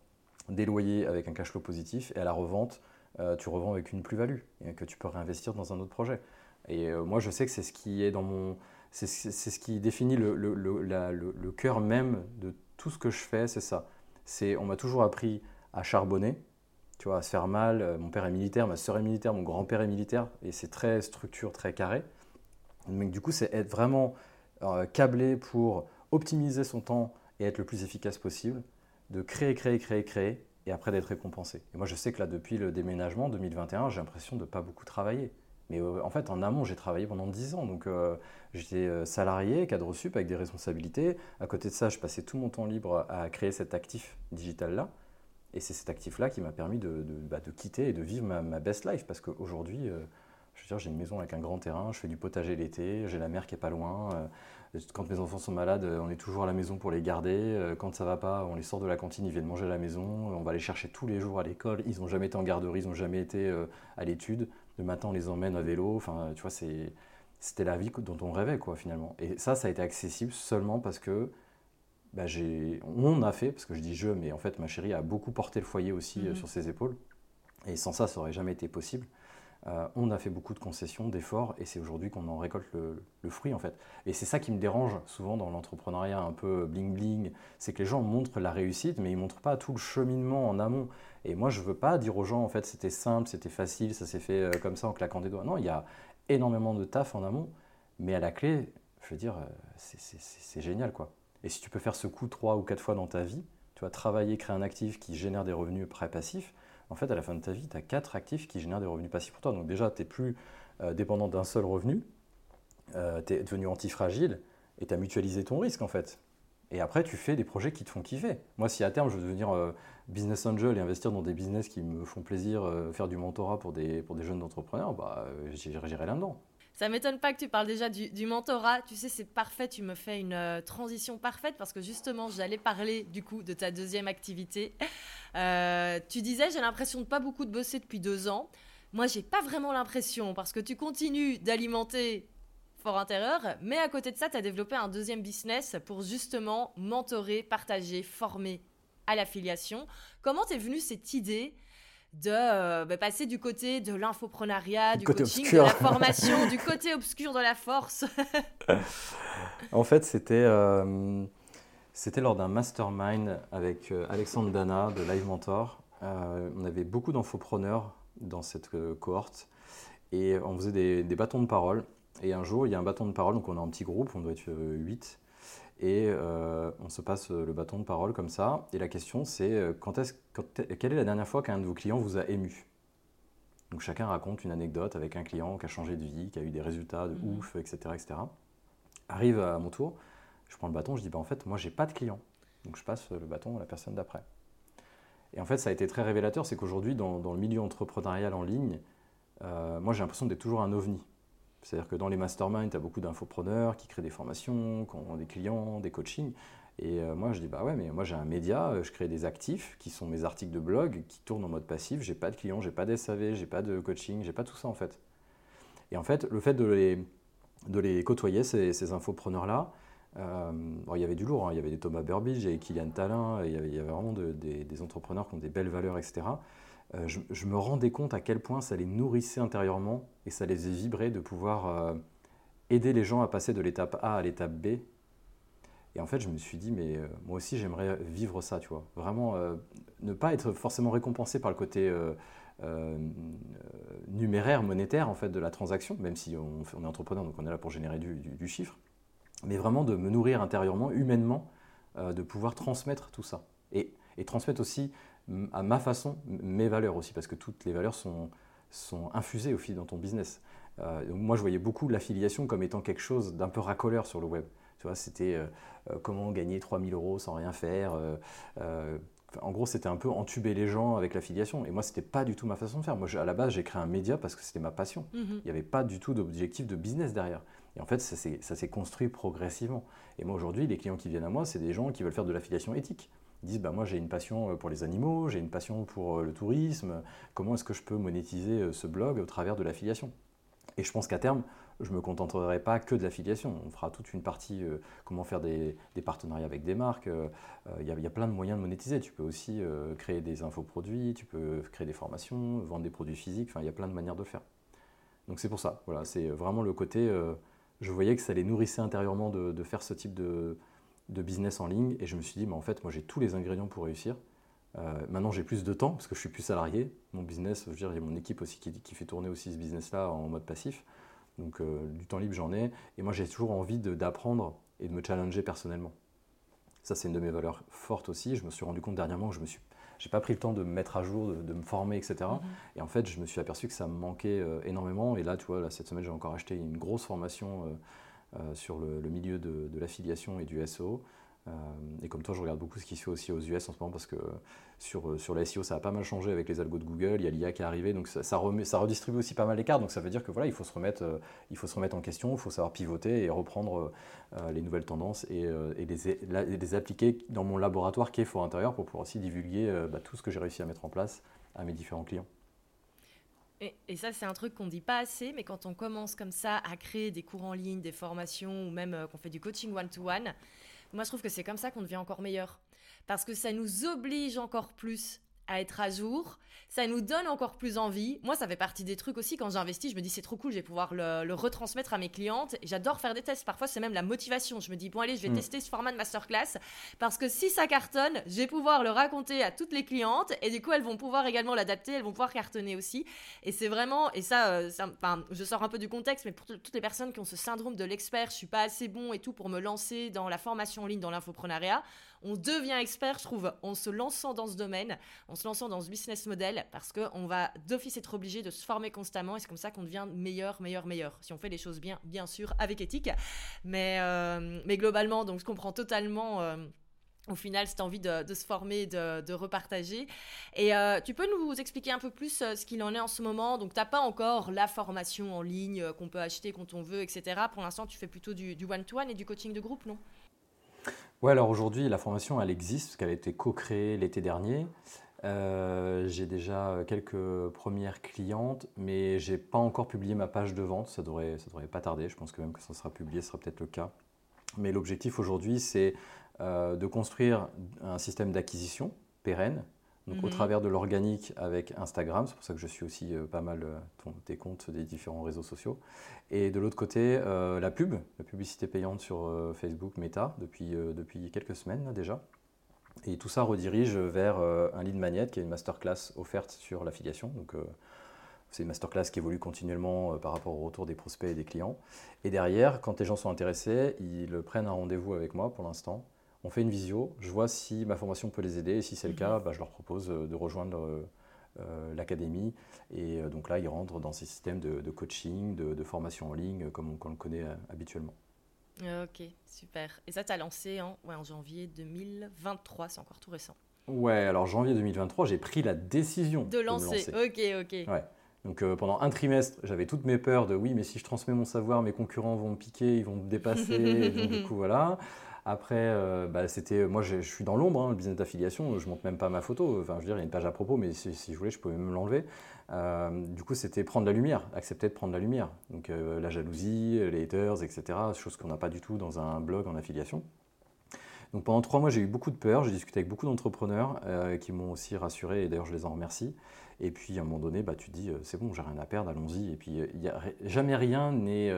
des loyers avec un cash flow positif et à la revente, euh, tu revends avec une plus-value et que tu peux réinvestir dans un autre projet. Et euh, moi, je sais que c'est ce qui est dans mon, c'est ce qui définit le, le, le, cœur même de tout ce que je fais, c'est ça. C'est, on m'a toujours appris à charbonner, tu vois, à se faire mal. Euh, mon père est militaire, ma soeur est militaire, mon grand-père est militaire, et c'est très structure, très carré. Mais du coup, c'est être vraiment câblé pour optimiser son temps et être le plus efficace possible, de créer, créer, créer, créer, et après d'être récompensé. Et moi, je sais que là, depuis le déménagement 2021, j'ai l'impression de ne pas beaucoup travailler. Mais euh, en fait, en amont, j'ai travaillé pendant 10 ans. Donc, euh, j'étais euh, salarié, cadre sup, avec des responsabilités. À côté de ça, je passais tout mon temps libre à créer cet actif digital-là. Et c'est cet actif-là qui m'a permis de, de, bah, de, quitter et de vivre ma, best life. Parce qu'aujourd'hui, Je veux dire, j'ai une maison avec un grand terrain, je fais du potager l'été, j'ai la mer qui est pas loin. Euh, Quand mes enfants sont malades, euh, on est toujours à la maison pour les garder. Euh, Quand ça va pas, on les sort de la cantine, ils viennent manger à la maison. On va les chercher tous les jours à l'école. Ils n'ont jamais été en garderie, ils n'ont jamais été euh, à l'étude. Le matin, on les emmène à vélo. Enfin, tu vois, c'est c'était la vie dont on rêvait, quoi, finalement. Et ça, ça a été accessible seulement parce que bah, j'ai, on a fait, parce que je dis je, mais en fait, ma chérie a beaucoup porté le foyer aussi euh, Mhm. sur ses épaules. Et sans ça, ça aurait jamais été possible. Euh, on a fait beaucoup de concessions, d'efforts, et c'est aujourd'hui qu'on en récolte le, fruit, en fait. Et c'est ça qui me dérange souvent dans l'entrepreneuriat un peu bling-bling, c'est que les gens montrent la réussite, mais ils montrent pas tout le cheminement en amont. Et moi, je veux pas dire aux gens, en fait, c'était simple, c'était facile, ça s'est fait euh, comme ça en claquant des doigts. Non, il y a énormément de taf en amont, mais à la clé, je veux dire, euh, c'est- génial, quoi. Et si tu peux faire ce coup trois ou quatre fois dans ta vie, tu vas travailler, créer un actif qui génère des revenus prêts passifs, en fait, à la fin de ta vie, tu as quatre actifs qui génèrent des revenus passifs pour toi. Donc déjà, tu n'es plus euh, dépendant d'un seul revenu, tu es devenu antifragile et tu as mutualisé ton risque, en fait. Et après, tu fais des projets qui te font kiffer. Moi, si à terme, je veux devenir euh, business angel et investir dans des business qui me font plaisir, euh, faire du mentorat pour des, pour des jeunes entrepreneurs, bah, euh, j'irai là-dedans. Ça m'étonne pas que tu parles déjà du, mentorat. Tu sais, c'est parfait. Tu me fais une euh, transition parfaite parce que justement, j'allais parler du coup de ta deuxième activité. Euh, tu disais, j'ai l'impression de pas beaucoup de bosser depuis deux ans. Moi, j'ai pas vraiment l'impression parce que tu continues d'alimenter Fort Intérieur, mais à côté de ça, tu as développé un deuxième business pour justement mentorer, partager, former à l'affiliation. Comment t'es venue cette idée de euh, bah, passer du côté de l'infoprenariat, Du du, côté coaching, obscur. de la formation, du côté obscur de la force <laughs> En fait, c'était euh, c'était lors d'un mastermind avec euh, Alexandre Dana de Live Mentor. On avait beaucoup d'infopreneurs dans cette cohorte et on faisait des, des bâtons de parole. Et un jour, il y a un bâton de parole, donc on est un petit groupe, on doit être 8. Et euh, on se passe le bâton de parole comme ça. Et la question, c'est euh, quand est-ce, quand- quelle est la dernière fois qu'un de vos clients vous a ému? Donc chacun raconte une anecdote avec un client qui a changé de vie, qui a eu des résultats de Mhm. ouf, etc., etc. Arrive à mon tour, je prends le bâton, je dis bah, en fait, moi, j'ai pas de client. Donc je passe le bâton à la personne d'après. Et en fait, ça a été très révélateur, c'est qu'aujourd'hui, dans, dans le milieu entrepreneurial en ligne, euh, moi, j'ai l'impression d'être toujours un ovni. C'est-à-dire que dans les masterminds, tu as beaucoup d'infopreneurs qui créent des formations, des clients, des coachings. Et euh, moi, je dis, bah ouais, mais moi j'ai un média, euh, je crée des actifs qui sont mes articles de blog qui tournent en mode passif. J'ai pas de clients, j'ai pas d'SAV, j'ai pas de coaching, j'ai pas tout ça en fait. Et en fait, le fait de les, de les côtoyer, ces, ces infopreneurs-là, euh, il y avait du lourd, hein. il y avait des Thomas Burbidge, il y avait Kylian Talin, il y avait, il y avait vraiment de- des, des entrepreneurs qui ont des belles valeurs, etc. Euh, je, me rendais compte à quel point ça les nourrissait intérieurement et ça les vibrer de pouvoir euh, aider les gens à passer de l'étape A à l'étape B. Et en fait, je me suis dit, mais euh, moi aussi, j'aimerais vivre ça, tu vois. Vraiment, ne pas être forcément récompensé par le côté numéraire, monétaire, en fait, de la transaction, même si on, est entrepreneur, donc on est là pour générer du, chiffre, mais vraiment de me nourrir intérieurement, humainement, de pouvoir transmettre tout ça. Et, et transmettre aussi, à ma façon, mes valeurs aussi, parce que toutes les valeurs sont, sont infusées au fil dans ton business. Euh, donc moi, je voyais beaucoup l'affiliation comme étant quelque chose d'un peu racoleur sur le web. Tu vois, c'était euh, euh, comment gagner 3000 euros sans rien faire. euh, en gros, c'était un peu entuber les gens avec l'affiliation. Et moi, c'était pas du tout ma façon de faire. Moi, je- à la base, j'ai créé un média parce que c'était ma passion. Mhm. Il n'y avait pas du tout d'objectif de business derrière. Et en fait, ça s'est ça s'est construit progressivement. Et moi, aujourd'hui, les clients qui viennent à moi, c'est des gens qui veulent faire de l'affiliation éthique. Ils disent, bah, moi, j'ai une passion euh, pour les animaux, j'ai une passion pour euh, le tourisme. Comment est-ce que je peux monétiser euh, ce blog au travers de l'affiliation? Et je pense qu'à terme, je ne me contenterai pas que de l'affiliation. On fera toute une partie, comment faire des, des partenariats avec des marques. Il y, y a plein de moyens de monétiser. Tu peux aussi créer des infoproduits, tu peux créer des formations, vendre des produits physiques. Enfin, il y a plein de manières de le faire. Donc c'est pour ça. Voilà, c'est vraiment le côté. je voyais que ça les nourrissait intérieurement de faire ce type de, de business en ligne. Et je me suis dit, mais en fait, moi, j'ai tous les ingrédients pour réussir. Euh, maintenant, j'ai plus de temps parce que je suis plus salarié. Mon business, je veux dire, il y a mon équipe aussi qui, qui fait tourner aussi ce business-là en mode passif. Donc, euh, du temps libre, j'en ai. Et moi, j'ai toujours envie d'apprendre et de me challenger personnellement. Ça, c'est une de mes valeurs fortes aussi. Je me suis rendu compte dernièrement que je me suis, j'ai pas pris le temps de me mettre à jour, de, de me former, etc. Mhm. Et en fait, je me suis aperçu que ça me manquait euh, énormément. Et là, tu vois, là, cette semaine, j'ai encore acheté une grosse formation sur le, milieu de, l'affiliation et du SEO. Euh, et comme toi, je regarde beaucoup ce qui se fait aussi aux US en ce moment parce que sur, sur la SEO, ça a pas mal changé avec les algos de Google, il y a l'IA qui est arrivé, donc ça, ça redistribue aussi pas mal les cartes. Donc ça veut dire que voilà, il faut se remettre, il faut se remettre en question, il faut savoir pivoter et reprendre les nouvelles tendances et, et les, les, appliquer dans mon laboratoire qui est fort intérieur pour pouvoir aussi divulguer bah, tout ce que j'ai réussi à mettre en place à mes différents clients. Et, ça, c'est un truc qu'on ne dit pas assez, mais quand on commence comme ça à créer des cours en ligne, des formations, ou même euh, qu'on fait du coaching one-to-one, moi, je trouve que c'est comme ça qu'on devient encore meilleur. Parce que ça nous oblige encore plus à être à jour. Ça nous donne encore plus envie. Moi, ça fait partie des trucs aussi. Quand j'investis, je me dis c'est trop cool, je vais pouvoir le, retransmettre à mes clientes. J'adore faire des tests. Parfois, c'est même la motivation. Je me dis bon, allez, je vais mm. tester ce format de masterclass parce que si ça cartonne, je vais pouvoir le raconter à toutes les clientes et du coup, elles vont pouvoir également l'adapter. Elles vont pouvoir cartonner aussi. Et c'est vraiment, et ça, euh, enfin, je sors un peu du contexte, mais pour toutes les personnes qui ont ce syndrome de l'expert, je suis pas assez bon et tout pour me lancer dans la formation en ligne, dans l'infoprenariat on devient expert, je trouve, en se lançant dans ce domaine, en se lançant dans ce business model, parce qu'on va d'office être obligé de se former constamment, et c'est comme ça qu'on devient meilleur, meilleur, meilleur. Si on fait les choses bien, bien sûr, avec éthique. Mais, euh, mais globalement, donc je comprends totalement. Euh, au final, cette envie de, se former, de, repartager. Et euh, tu peux nous expliquer un peu plus ce qu'il en est en ce moment? Donc, tu n'as pas encore la formation en ligne qu'on peut acheter quand on veut, etc. Pour l'instant, tu fais plutôt du one-to-one -one et du coaching de groupe, non? Oui, alors aujourd'hui, la formation, elle existe, parce qu'elle a été co-créée l'été dernier. Euh, j'ai déjà quelques premières clientes, mais j'ai pas encore publié ma page de vente. Ça devrait, ça devrait pas tarder. Je pense que même que ça sera publié, ce sera peut-être le cas. Mais l'objectif aujourd'hui, c'est euh, de construire un système d'acquisition pérenne donc au mhm. travers de l'organique avec Instagram, c'est pour ça que je suis aussi euh, pas mal euh, tes comptes des différents réseaux sociaux. Et de l'autre côté, euh, la pub, la publicité payante sur Facebook Meta depuis, depuis quelques semaines déjà. Et tout ça redirige vers un lead magnet qui est une masterclass offerte sur l'affiliation. Donc c'est une masterclass qui évolue continuellement par rapport au retour des prospects et des clients. Et derrière, quand les gens sont intéressés, ils prennent un rendez-vous avec moi pour l'instant on fait une visio, je vois si ma formation peut les aider, et si c'est le cas, mhm. bah, je leur propose euh, de rejoindre euh, euh, l'académie. Et donc là, ils rentrent dans ces systèmes de, coaching, de, formation en ligne, comme on, le connaît habituellement. Ok, super. Et ça, tu as lancé en, en janvier 2023, c'est encore tout récent. Ouais, alors janvier 2023, j'ai pris la décision de lancer. Ok, ok. Ouais. Donc pendant un trimestre, j'avais toutes mes peurs de oui, mais si je transmets mon savoir, mes concurrents vont me piquer, ils vont me dépasser. <laughs> et donc, du coup, voilà. Après, euh, bah, c'était, moi je, suis dans l'ombre, hein, le business d'affiliation, je monte même pas ma photo. Enfin, je veux dire, il y a une page à propos, mais si, je voulais, je pouvais même l'enlever. Euh, du coup, c'était prendre la lumière, accepter de prendre la lumière. Donc euh, la jalousie, les haters, etc. Chose qu'on n'a pas du tout dans un blog en affiliation. Donc pendant trois mois, j'ai eu beaucoup de peur. J'ai discuté avec beaucoup d'entrepreneurs qui m'ont aussi rassuré, et d'ailleurs je les en remercie. Et puis à un moment donné, bah, tu te dis, c'est bon, j'ai rien à perdre, allons-y. Et puis jamais rien n'est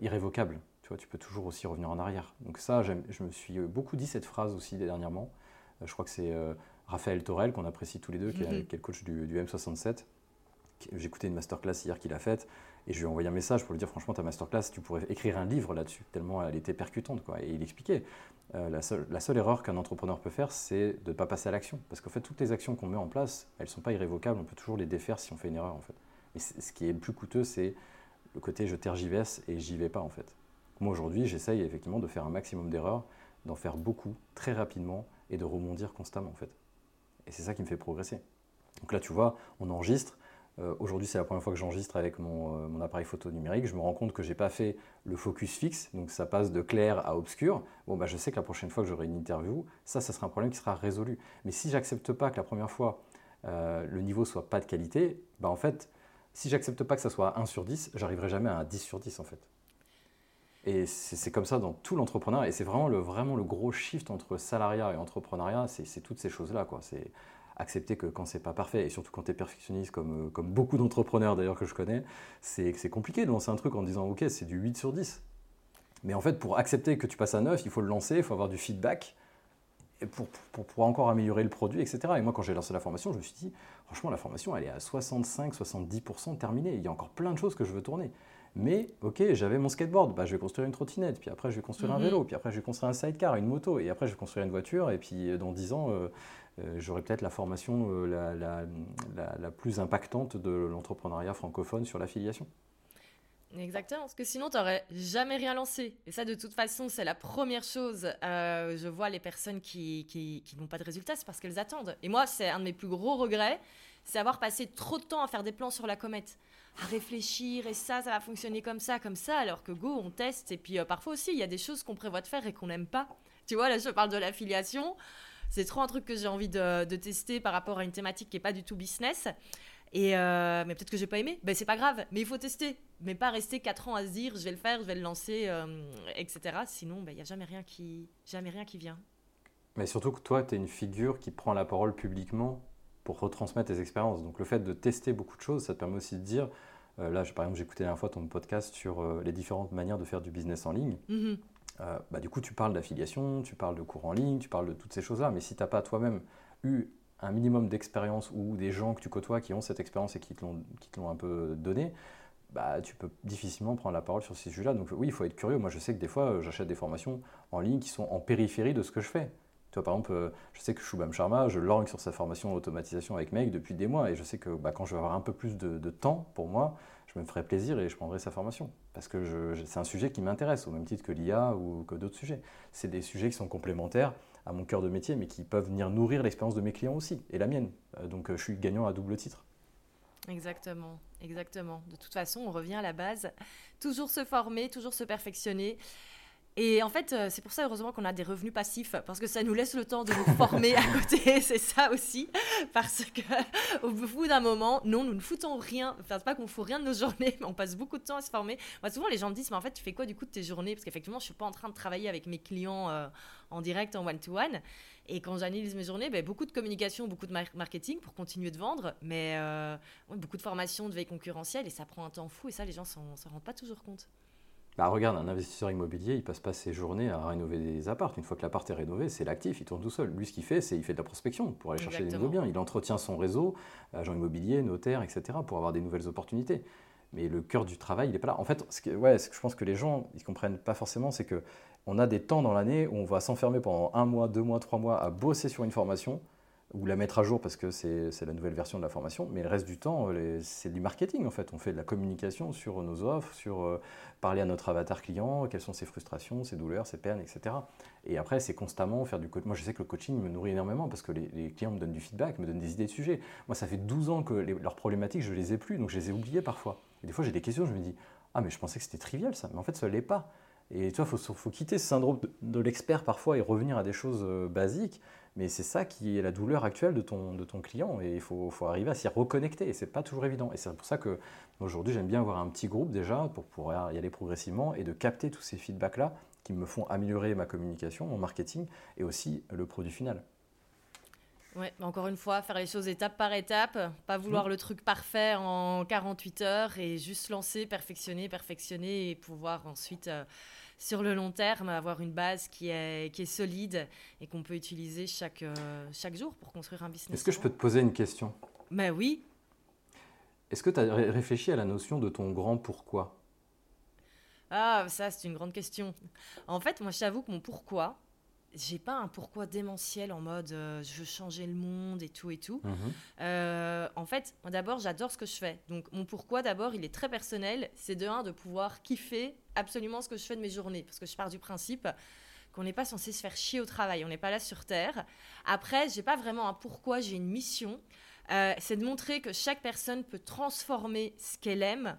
irrévocable tu peux toujours aussi revenir en arrière. Donc ça, je me suis beaucoup dit cette phrase aussi dernièrement. Euh, je crois que c'est euh, Raphaël Torel, qu'on apprécie tous les deux, qui, est, le coach du, M67. J'ai écouté une masterclass hier qu'il a faite et je lui ai envoyé un message pour lui dire franchement ta masterclass, tu pourrais écrire un livre là-dessus, tellement elle était percutante. Quoi. Et il expliquait, euh, la, seule, la, seule, erreur qu'un entrepreneur peut faire, c'est de ne pas passer à l'action. Parce qu'en fait, toutes les actions qu'on met en place, elles ne sont pas irrévocables, on peut toujours les défaire si on fait une erreur en fait. Et ce qui est le plus coûteux, c'est le côté je tergiverse et j'y vais pas en fait. Moi aujourd'hui, j'essaye effectivement de faire un maximum d'erreurs, d'en faire beaucoup très rapidement et de rebondir constamment en fait. Et c'est ça qui me fait progresser. Donc là, tu vois, on enregistre. Euh, aujourd'hui, c'est la première fois que j'enregistre avec mon, euh, mon, appareil photo numérique. Je me rends compte que j'ai pas fait le focus fixe, donc ça passe de clair à obscur. Bon, bah, je sais que la prochaine fois que j'aurai une interview, ça, ça sera un problème qui sera résolu. Mais si j'accepte pas que la première fois euh, le niveau soit pas de qualité, bah en fait, si j'accepte pas que ça soit 1 sur 10, j'arriverai jamais à un 10 sur 10 en fait. Et c'est comme ça dans tout l'entrepreneuriat. Et c'est vraiment le, gros shift entre salariat et entrepreneuriat, c'est toutes ces choses-là. C'est accepter que quand c'est pas parfait, et surtout quand tu es perfectionniste, comme, comme beaucoup d'entrepreneurs d'ailleurs que je connais, c'est compliqué de lancer un truc en disant ok, c'est du 8 sur 10. Mais en fait, pour accepter que tu passes à 9, il faut le lancer, il faut avoir du feedback pour, pouvoir encore améliorer le produit, etc. Et moi, quand j'ai lancé la formation, je me suis dit, franchement, la formation, elle est à 65-70% terminée. Il y a encore plein de choses que je veux tourner. Mais ok, j'avais mon skateboard, bah, je vais construire une trottinette, puis après je vais construire un mhm. vélo, puis après je vais construire un sidecar, une moto, et après je vais construire une voiture, et puis euh, dans 10 ans, euh, euh, j'aurai peut-être la formation la, la, plus impactante de l'entrepreneuriat francophone sur l'affiliation. Exactement, parce que sinon, tu n'aurais jamais rien lancé. Et ça, de toute façon, c'est la première chose. Je vois les personnes qui, qui, qui n'ont pas de résultats, c'est parce qu'elles attendent. Et moi, c'est un de mes plus gros regrets, c'est avoir passé trop de temps à faire des plans sur la comète, réfléchir, et ça, ça va fonctionner comme ça, comme ça, alors que go, on teste. Et puis euh, parfois aussi, il y a des choses qu'on prévoit de faire et qu'on n'aime pas. Tu vois, là, je parle de l'affiliation. C'est trop un truc que j'ai envie de, tester par rapport à une thématique qui n'est pas du tout business. Et euh, mais peut-être que j'ai pas aimé. Ben c'est pas grave, mais il faut tester. Mais pas rester 4 ans à se dire je vais le faire, je vais le lancer, euh, etc. Sinon, il ben, n'y a jamais rien, qui, jamais rien qui vient. Mais surtout que toi, tu es une figure qui prend la parole publiquement pour retransmettre tes expériences. Donc le fait de tester beaucoup de choses, ça te permet aussi de dire, euh, là par exemple écouté la dernière fois ton podcast sur les différentes manières de faire du business en ligne. Mm-hmm. bah, du coup tu parles d'affiliation, tu parles de cours en ligne, tu parles de toutes ces choses-là, mais si tu n'as pas toi-même eu un minimum d'expérience ou des gens que tu côtoies qui ont cette expérience et qui te l'ont un peu donné, bah, tu peux difficilement prendre la parole sur ces sujets-là. Donc oui, il faut être curieux. Moi, je sais que des fois, j'achète des formations en ligne qui sont en périphérie de ce que je fais. Tu vois, par exemple, euh, je sais que Shubham Sharma, je lorgne sur sa formation automatisation avec Meg depuis des mois et je sais que bah, quand je vais avoir un peu plus de, temps pour moi, je me ferai plaisir et je prendrai sa formation. Parce que c'est un sujet qui m'intéresse, au même titre que l'IA ou que d'autres sujets. C'est des sujets qui sont complémentaires à mon cœur de métier, mais qui peuvent venir nourrir l'expérience de mes clients aussi, et la mienne. Euh, donc euh, je suis gagnant à double titre. Exactement, exactement. De toute façon, on revient à la base. Toujours se former, toujours se perfectionner. Et en fait, euh, c'est pour ça, heureusement, qu'on a des revenus passifs, parce que ça nous laisse le temps de nous former à côté. <laughs> C'est ça aussi. Parce qu'au <laughs> bout d'un moment, non, nous ne foutons rien. Enfin, pas qu'on fout rien de nos journées, <laughs> mais on passe beaucoup de temps à se former. Moi, souvent, les gens me disent, mais en fait, tu fais quoi du coup de tes journées? Parce qu'effectivement, je suis pas en train de travailler avec mes clients euh, en direct, en one-to-one. Et quand j'analyse mes journées, ben, beaucoup de communication, beaucoup de marketing pour continuer de vendre, mais euh, beaucoup de formation, de veille concurrentielle, et ça prend un temps fou. Et ça, les gens s'en rendent pas toujours compte. Bah, regarde, un investisseur immobilier, il passe pas ses journées à rénover des apparts. Une fois que l'appart est rénové, c'est l'actif, il tourne tout seul. Lui, ce qu'il fait, c'est il fait de la prospection pour aller chercher des nouveaux biens. Il entretient son réseau, agent immobilier, notaire, etc., pour avoir des nouvelles opportunités. Mais le cœur du travail, il n'est pas là. En fait, ce que, ouais, ce que je pense que les gens ne comprennent pas forcément, c'est que on a des temps dans l'année où on va s'enfermer pendant un mois, deux mois, trois mois à bosser sur une formation ou la mettre à jour parce que c'est la nouvelle version de la formation, mais le reste du temps, c'est du marketing en fait. On fait de la communication sur nos offres, sur euh, parler à notre avatar client, quelles sont ses frustrations, ses douleurs, ses peines, etc. Et après, c'est constamment faire du coaching. Moi, je sais que le coaching me nourrit énormément parce que les, clients me donnent du feedback, me donnent des idées de sujets. Moi, ça fait 12 ans que leurs problématiques, je les ai plus, donc je les ai oubliées parfois. Et des fois, j'ai des questions, je me dis, ah, mais je pensais que c'était trivial ça, mais en fait, ça ne l'est pas. Et tu vois, il faut, faut, quitter ce syndrome de l'expert parfois et revenir à des choses euh, basiques. Mais c'est ça qui est la douleur actuelle de ton, de ton client et il faut, faut arriver à s'y reconnecter et c'est pas toujours évident. Et c'est pour ça que aujourd'hui j'aime bien avoir un petit groupe déjà pour pouvoir y aller progressivement et de capter tous ces feedbacks-là qui me font améliorer ma communication, mon marketing et aussi le produit final. Ouais, encore une fois, faire les choses étape par étape, pas vouloir mmh. le truc parfait en 48 heures et juste lancer, perfectionner, perfectionner et pouvoir ensuite euh, sur le long terme, avoir une base qui est, qui est solide et qu'on peut utiliser chaque, euh, chaque jour pour construire un business. Est-ce que je peux te poser une question? Ben oui. Est-ce que tu as réfléchi à la notion de ton grand pourquoi? Ah, ça, c'est une grande question. En fait, moi, j'avoue que mon pourquoi, j'ai pas un pourquoi démentiel en mode euh, je veux changer le monde et tout et tout. Mhm. Euh, en fait, d'abord, j'adore ce que je fais. Donc, mon pourquoi, d'abord, il est très personnel. C'est de un, de pouvoir kiffer absolument ce que je fais de mes journées. Parce que je pars du principe qu'on n'est pas censé se faire chier au travail. On n'est pas là sur Terre. Après, j'ai pas vraiment un pourquoi, j'ai une mission. Euh, c'est de montrer que chaque personne peut transformer ce qu'elle aime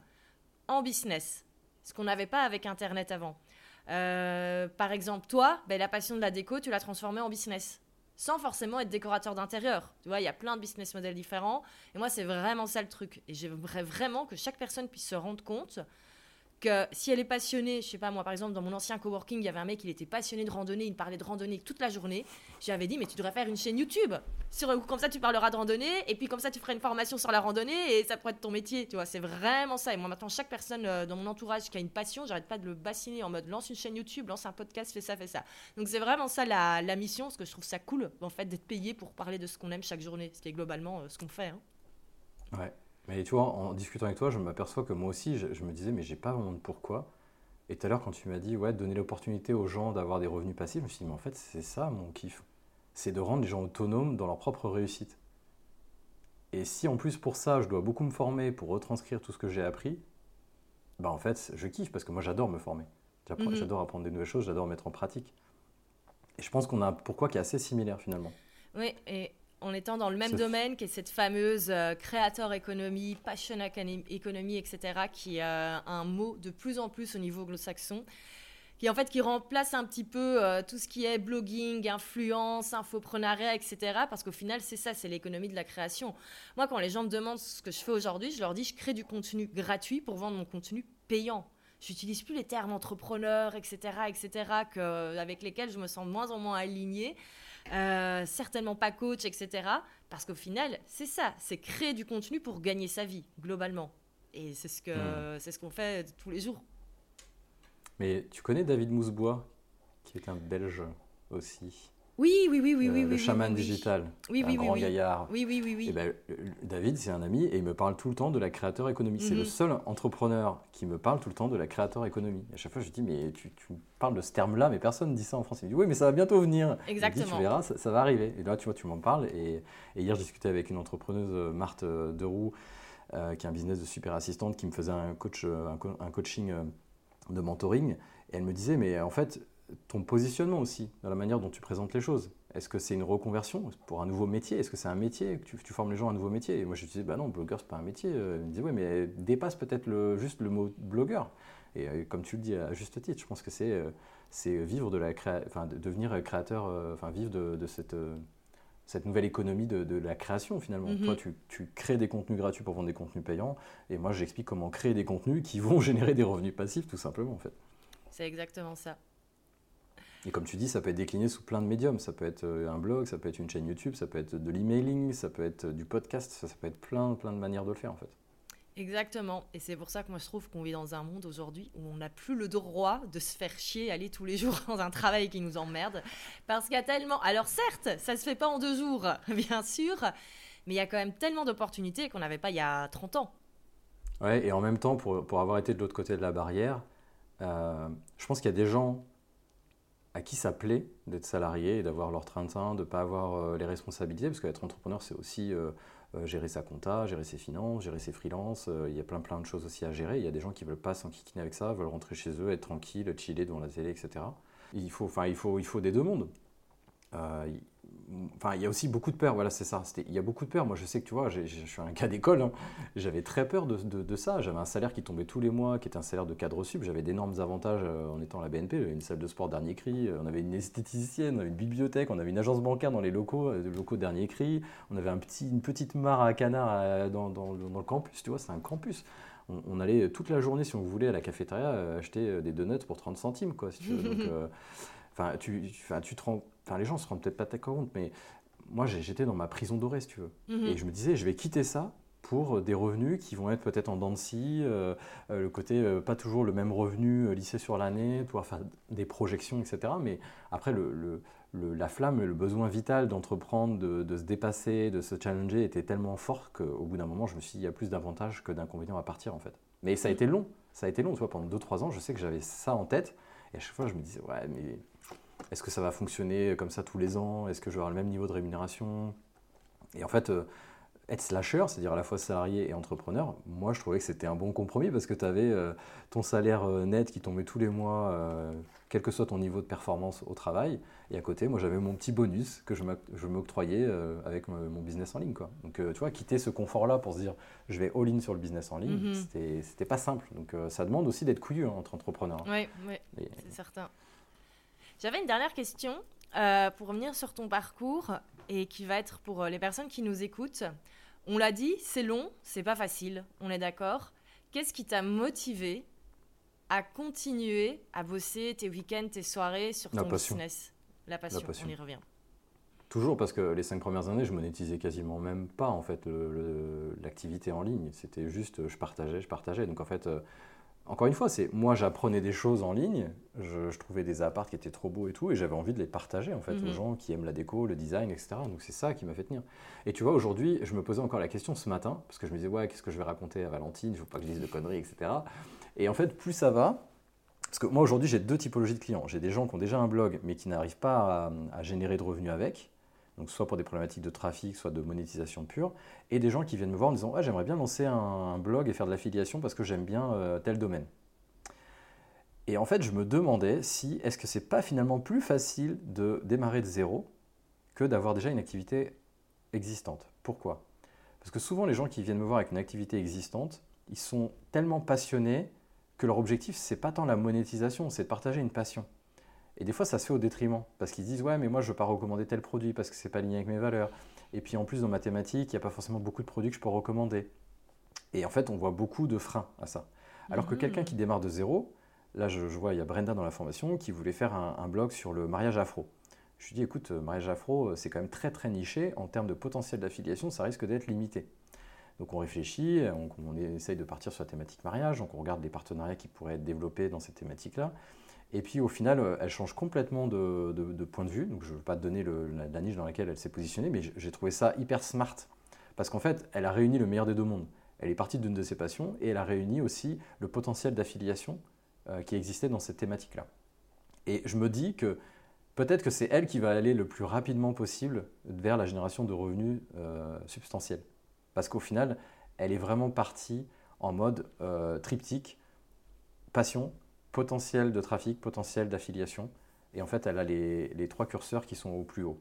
en business. Ce qu'on n'avait pas avec Internet avant. Euh, par exemple, toi, ben, la passion de la déco, tu l'as transformée en business. Sans forcément être décorateur d'intérieur. Tu vois, il y a plein de business models différents. Et moi, c'est vraiment ça le truc. Et j'aimerais vraiment que chaque personne puisse se rendre compte que si elle est passionnée, je sais pas moi par exemple dans mon ancien coworking, il y avait un mec il était passionné de randonnée, il parlait de randonnée toute la journée. J'avais dit mais tu devrais faire une chaîne YouTube. Sur comme ça tu parleras de randonnée et puis comme ça tu feras une formation sur la randonnée et ça pourrait être ton métier, tu vois, c'est vraiment ça. Et moi maintenant chaque personne euh, dans mon entourage qui a une passion, j'arrête pas de le bassiner en mode lance une chaîne YouTube, lance un podcast, fais ça, fais ça. Donc c'est vraiment ça la, la, mission parce que je trouve ça cool en fait d'être payé pour parler de ce qu'on aime chaque journée, ce qui est globalement euh, ce qu'on fait. Hein. Ouais. Mais tu vois, en discutant avec toi, je m'aperçois que moi aussi, je, me disais, mais j'ai pas vraiment de pourquoi? Et tout à l'heure, quand tu m'as dit, ouais, donner l'opportunité aux gens d'avoir des revenus passifs, je me suis dit, mais en fait, c'est ça mon kiff. C'est de rendre les gens autonomes dans leur propre réussite. Et si en plus pour ça, je dois beaucoup me former pour retranscrire tout ce que j'ai appris, bah en fait, je kiffe parce que moi j'adore me former. Mhm. J'adore apprendre des nouvelles choses, j'adore mettre en pratique. Et je pense qu'on a un pourquoi qui est assez similaire finalement. Oui, et en étant dans le même domaine, qui est cette fameuse euh, créateur économie, passion économie, etc., qui est euh, un mot de plus en plus au niveau anglo-saxon, qui en fait qui remplace un petit peu euh, tout ce qui est blogging, influence, infoprenariat, etc. Parce qu'au final, c'est ça, c'est l'économie de la création. Moi, quand les gens me demandent ce que je fais aujourd'hui, je leur dis je crée du contenu gratuit pour vendre mon contenu payant. J'utilise plus les termes entrepreneur, etc., etc., que, avec lesquels je me sens de moins en moins alignée. Euh, certainement pas coach, etc. Parce qu'au final, c'est ça, c'est créer du contenu pour gagner sa vie, globalement. Et c'est ce que c'est ce qu'on fait tous les jours. Mais tu connais David Mousebois, qui est un Belge aussi, Oui, oui, oui, oui, euh, oui. le chaman oui, digital, Oui, un grand gaillard. Oui, oui, oui, oui. Eh ben, David, c'est un ami et il me parle tout le temps de la créateur économie. C'est Mhm. le seul entrepreneur qui me parle tout le temps de la créateur économie. Et à chaque fois, je lui dis, mais tu, parles de ce terme-là, mais personne ne dit ça en France. Il me dit, oui, mais ça va bientôt venir. Exactement. tu verras, ça, ça va arriver. Et là, tu vois, tu m'en parles. Et, et hier, je discutais avec une entrepreneuse, euh, Marthe euh, Deroux, euh, qui a un business de super assistante, qui me faisait un, coach, un, co- un coaching de mentoring. Et elle me disait, mais en fait, ton positionnement aussi, dans la manière dont tu présentes les choses. Est-ce que c'est une reconversion pour un nouveau métier? Est-ce que c'est un métier que tu, tu formes les gens à un nouveau métier? Et moi, je disais, bah non, blogueur, c'est pas un métier. Elle me disait, oui, mais dépasse peut-être le, juste le mot blogueur. Et euh, comme tu le dis à juste titre, je pense que c'est euh, vivre de la créa- enfin, de devenir créateur, euh, enfin vivre de, de cette, euh, cette nouvelle économie de, de la création finalement. Mhm. Toi, tu, tu crées des contenus gratuits pour vendre des contenus payants, et moi, j'explique comment créer des contenus qui vont <laughs> générer des revenus passifs, tout simplement en fait. C'est exactement ça. Et comme tu dis, ça peut être décliné sous plein de médiums. Ça peut être euh, un blog, ça peut être une chaîne YouTube, ça peut être de l'emailing, ça peut être du podcast, ça, ça peut être plein, plein de manières de le faire en fait. Exactement. Et c'est pour ça que moi je trouve qu'on vit dans un monde aujourd'hui où on n'a plus le droit de se faire chier, aller tous les <laughs> jours dans un travail qui nous emmerde. Parce qu'il y a tellement. Alors certes, ça se fait pas en deux jours, <laughs> bien sûr, mais il y a quand même tellement d'opportunités qu'on n'avait pas il y a 30 ans. Ouais, et en même temps, pour, pour avoir été de l'autre côté de la barrière, euh, je pense qu'il y a des gens à qui ça plaît d'être salarié et d'avoir leur train-train, de ne pas avoir euh, les responsabilités, parce qu'être entrepreneur, c'est aussi euh, euh, gérer sa compta, gérer ses finances, gérer ses freelances. il y a plein plein de choses aussi à gérer. Il y a des gens qui veulent pas s'enquiquiner avec ça, veulent rentrer chez eux, être tranquille, chiller devant la télé, etc. Il faut, il faut, il faut des deux mondes. Enfin, il y a aussi beaucoup de peur, voilà, c'est ça. Il y a beaucoup de peur. Moi, je sais que tu vois, je suis un cas d'école. hein. J'avais très peur de, de- de ça. J'avais un salaire qui tombait tous les mois, qui était un salaire de cadre sup. J'avais d'énormes avantages euh, en étant à la BNP. J'avais une salle de sport dernier cri, euh, on avait une esthéticienne, on avait une bibliothèque, on avait une agence bancaire dans les locaux, euh, des locaux dernier cri. On avait un petit, une petite mare à canard euh, dans, dans le- dans le campus. Tu vois, c'est un campus. On, allait toute la journée, si on voulait, à la cafétéria euh, acheter euh, des donuts pour 30 centimes, quoi, si tu veux. Donc, <laughs> euh, Enfin, tu, tu- enfin, tu te rends, enfin, les gens se rendent peut-être pas compte, mais moi, j'étais dans ma prison dorée, si tu veux. Mhm. Et je me disais, je vais quitter ça pour euh, des revenus qui vont être peut-être en dents de scie, euh, euh, le côté euh, pas toujours le même revenu lissé sur l'année, pouvoir faire des projections, etc. Mais après, le, le- le- la flamme, le besoin vital d'entreprendre, de, de se dépasser, de se challenger était tellement fort qu'au bout d'un moment, je me suis dit, il y a plus d'avantages que d'inconvénients à partir, en fait. Mais ça a été long, ça a été long, tu vois, pendant 2-3 ans, je sais que j'avais ça en tête, et à chaque fois, je me disais, ouais, mais est-ce que ça va fonctionner comme ça tous les ans? Est-ce que je vais avoir le même niveau de rémunération? Et en fait, euh, être slasher, c'est-à-dire à la fois salarié et entrepreneur, moi je trouvais que c'était un bon compromis parce que tu avais euh, ton salaire euh, net qui tombait tous les mois, euh, quel que soit ton niveau de performance au travail, et à côté, moi j'avais mon petit bonus que je m'oc- je m'octroyais euh, avec mon business en ligne. Quoi. Donc tu vois, quitter ce confort-là pour se dire je vais all-in sur le business en ligne, Mhm. c'était c'était pas simple. Donc ça demande aussi d'être couillu hein, entre entrepreneurs. Oui, oui, Et- c'est certain. J'avais une dernière question euh, pour revenir sur ton parcours et qui va être pour euh, les personnes qui nous écoutent. On l'a dit, c'est long, c'est pas facile, on est d'accord. Qu'est-ce qui t'a motivé à continuer à bosser tes week-ends, tes soirées sur La ton passion. business? La passion, passion. on y revient. Toujours parce que les cinq premières années, je monétisais quasiment même pas en fait l'activité en ligne. C'était juste, je partageais, je partageais. Donc en fait, euh, encore une fois, c'est moi j'apprenais des choses en ligne. Je, je trouvais des apparts qui étaient trop beaux et tout, et j'avais envie de les partager en fait Mhm. aux gens qui aiment la déco, le design, etc. Donc c'est ça qui m'a fait tenir. Et tu vois, aujourd'hui, je me posais encore la question ce matin parce que je me disais ouais, qu'est-ce que je vais raconter à Valentine Il faut pas que je dise de conneries, etc. Et en fait, plus ça va. Parce que moi aujourd'hui j'ai deux typologies de clients. J'ai des gens qui ont déjà un blog mais qui n'arrivent pas à, à générer de revenus avec. Donc soit pour des problématiques de trafic, soit de monétisation pure, et des gens qui viennent me voir en disant ah, j'aimerais bien lancer un, blog et faire de l'affiliation parce que j'aime bien euh, tel domaine. Et en fait, je me demandais si est-ce que c'est pas finalement plus facile de démarrer de zéro que d'avoir déjà une activité existante? Pourquoi? Parce que souvent les gens qui viennent me voir avec une activité existante, ils sont tellement passionnés que leur objectif c'est pas tant la monétisation, c'est de partager une passion. Et des fois, ça se fait au détriment, parce qu'ils disent, ouais, mais moi, je ne veux pas recommander tel produit parce que ce n'est pas aligné avec mes valeurs. Et puis, en plus, dans mathématiques, il n'y a pas forcément beaucoup de produits que je peux recommander. Et en fait, on voit beaucoup de freins à ça. Alors que quelqu'un qui démarre de zéro, là, je, vois, il y a Brenda dans la formation qui voulait faire un, blog sur le mariage afro. Je lui dis, écoute, euh, mariage afro, euh, c'est quand même très, très niché. En termes de potentiel d'affiliation, ça risque d'être limité. Donc on réfléchit, on, on, essaye de partir sur la thématique mariage, donc on regarde les partenariats qui pourraient être développés dans cette thématique-là. Et puis au final, euh, elle change complètement de, point de vue. Donc je ne veux pas te donner la, niche dans laquelle elle s'est positionnée, mais j'ai trouvé ça hyper smart. Parce qu'en fait, elle a réuni le meilleur des deux mondes. Elle est partie d'une de ses passions et elle a réuni aussi le potentiel d'affiliation euh, qui existait dans cette thématique-là. Et je me dis que peut-être que c'est elle qui va aller le plus rapidement possible vers la génération de revenus euh, substantiels. Parce qu'au final, elle est vraiment partie en mode triptyque, passion, potentiel de trafic, potentiel d'affiliation. Et en fait, elle a les, trois curseurs qui sont au plus haut.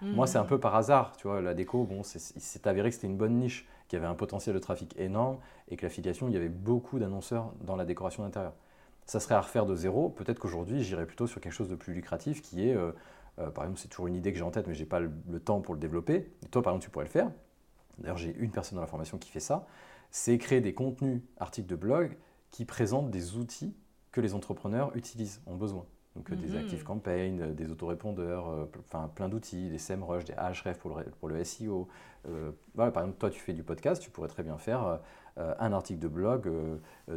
Moi, c'est un hmm. peu par hasard, tu vois, la déco, bon, c'est avéré que c'était une bonne niche, qui avait un potentiel de trafic énorme, et que l'affiliation, il y avait beaucoup d'annonceurs dans la décoration d'intérieur. Ça serait à refaire de zéro, peut-être qu'aujourd'hui, j'irais plutôt sur quelque chose de plus lucratif, qui est, euh, euh, par exemple, c'est toujours une idée que j'ai en tête, mais je n'ai pas le, temps pour le développer. toi, par exemple, tu pourrais le faire. D'ailleurs, j'ai une personne dans la formation qui fait ça. C'est créer des contenus, articles de blog, qui présentent des outils que les entrepreneurs utilisent, ont besoin. Donc euh, des mhm. Active Campaign, euh, des autorépondeurs, euh, enfin plein d'outils, des SEMrush, des Ahref pour le, pour le SEO. voilà, par exemple, toi tu fais du podcast, tu pourrais très bien faire un article de blog,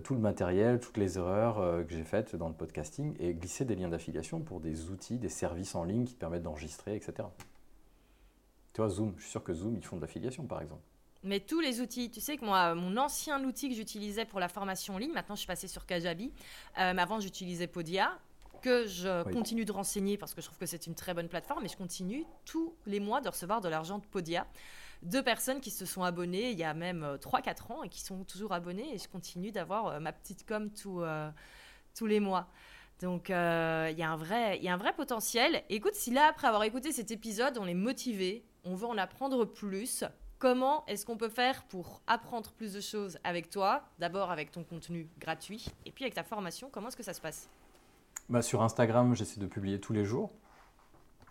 tout le matériel, toutes les erreurs que j'ai faites dans le podcasting et glisser des liens d'affiliation pour des outils, des services en ligne qui te permettent d'enregistrer, etc. Tu vois, Zoom, je suis sûr que Zoom, ils font de l'affiliation par exemple. Mais tous les outils, tu sais que moi, mon ancien outil que j'utilisais pour la formation en ligne, maintenant je suis passée sur Kajabi, euh, mais avant j'utilisais Podia, que je continue de renseigner parce que je trouve que c'est une très bonne plateforme, et je continue tous les mois de recevoir de l'argent de Podia. Deux personnes qui se sont abonnées il y a même 3-4 euh, ans et qui sont toujours abonnées, et je continue d'avoir euh, ma petite com tout, tous les mois. Donc il y, a un vrai, y a un vrai potentiel. Écoute, si là, après avoir écouté cet épisode, on est motivé, on veut en apprendre plus, Comment est-ce qu'on peut faire pour apprendre plus de choses avec toi D'abord avec ton contenu gratuit et puis avec ta formation, comment est-ce que ça se passe? Bah, Sur Instagram, j'essaie de publier tous les jours.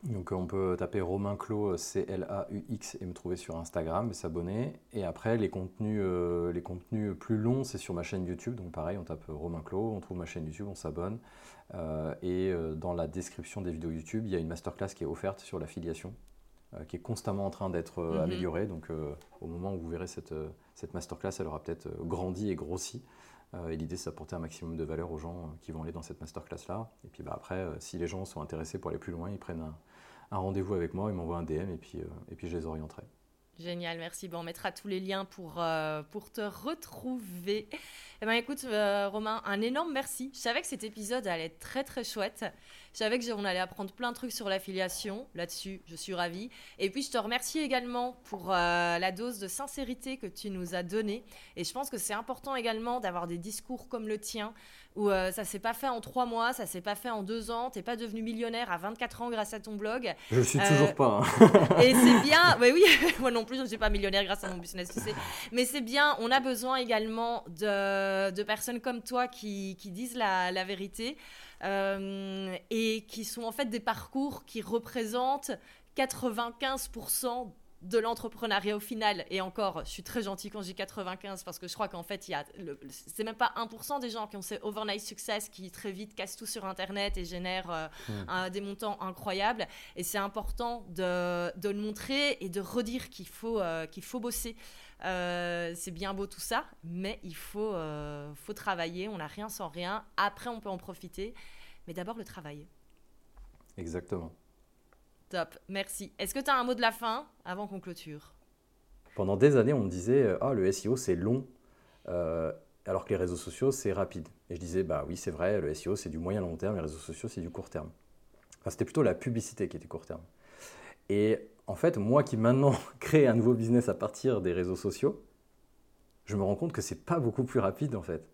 Donc on peut taper Romain Clos, C-L-A-U-X, et me trouver sur Instagram et s'abonner. Et après, les contenus, euh, les contenus plus longs, c'est sur ma chaîne YouTube. Donc pareil, on tape Romain Clos, on trouve ma chaîne YouTube, on s'abonne. Euh, et euh, dans la description des vidéos YouTube, il y a une masterclass qui est offerte sur l'affiliation. Euh, qui est constamment en train d'être euh, mhm. améliorée. Donc euh, au moment où vous verrez cette, cette masterclass, elle aura peut-être grandi et grossi. et l'idée, c'est d'apporter un maximum de valeur aux gens qui vont aller dans cette masterclass-là. Et puis bah, après, si les gens sont intéressés pour aller plus loin, ils prennent un, un rendez-vous avec moi, ils m'envoient un DM et puis, et puis je les orienterai. Génial, merci. Bon, on mettra tous les liens pour, pour te retrouver. Eh ben, écoute, Romain, un énorme merci. Je savais que cet épisode allait être très, très chouette. Je savais qu'on allait apprendre plein de trucs sur l'affiliation. Là-dessus, je suis ravie. Et puis, je te remercie également pour euh, la dose de sincérité que tu nous as donnée. Et je pense que c'est important également d'avoir des discours comme le tien, où euh, ça s'est pas fait en trois mois, ça s'est pas fait en deux ans. T'es pas devenu millionnaire à 24 ans grâce à ton blog. Je suis toujours euh, pas. Hein. <laughs> et c'est bien. Oui, oui. <laughs> Moi non plus, je ne suis pas millionnaire grâce à mon business, tu sais. Mais c'est bien. On a besoin également de, de personnes comme toi qui, qui disent la, la vérité. Euh, et qui sont en fait des parcours qui représentent 95% de l'entrepreneuriat au final. Et encore, je suis très gentil quand je dis 95 parce que je crois qu'en fait, il y a c'est même pas 1% des gens qui ont ces overnight success qui très vite cassent tout sur Internet et génèrent euh, hmm. des montants incroyables. Et c'est important de, de, le montrer et de redire qu'il faut, euh, qu'il faut bosser. Euh, c'est bien beau tout ça, mais il faut, faut travailler. On n'a rien sans rien. Après, on peut en profiter. Mais d'abord, le travail. Exactement. Top, merci. Est-ce que tu as un mot de la fin avant qu'on clôture? Pendant des années, on me disait euh, Ah, le SEO, c'est long, euh, alors que les réseaux sociaux, c'est rapide. Et je disais Bah oui, c'est vrai, le SEO, c'est du moyen long terme, les réseaux sociaux, c'est du court terme. Enfin, c'était plutôt la publicité qui était court terme. Et en fait, moi qui maintenant <laughs> crée un nouveau business à partir des réseaux sociaux, je me rends compte que c'est pas beaucoup plus rapide en fait.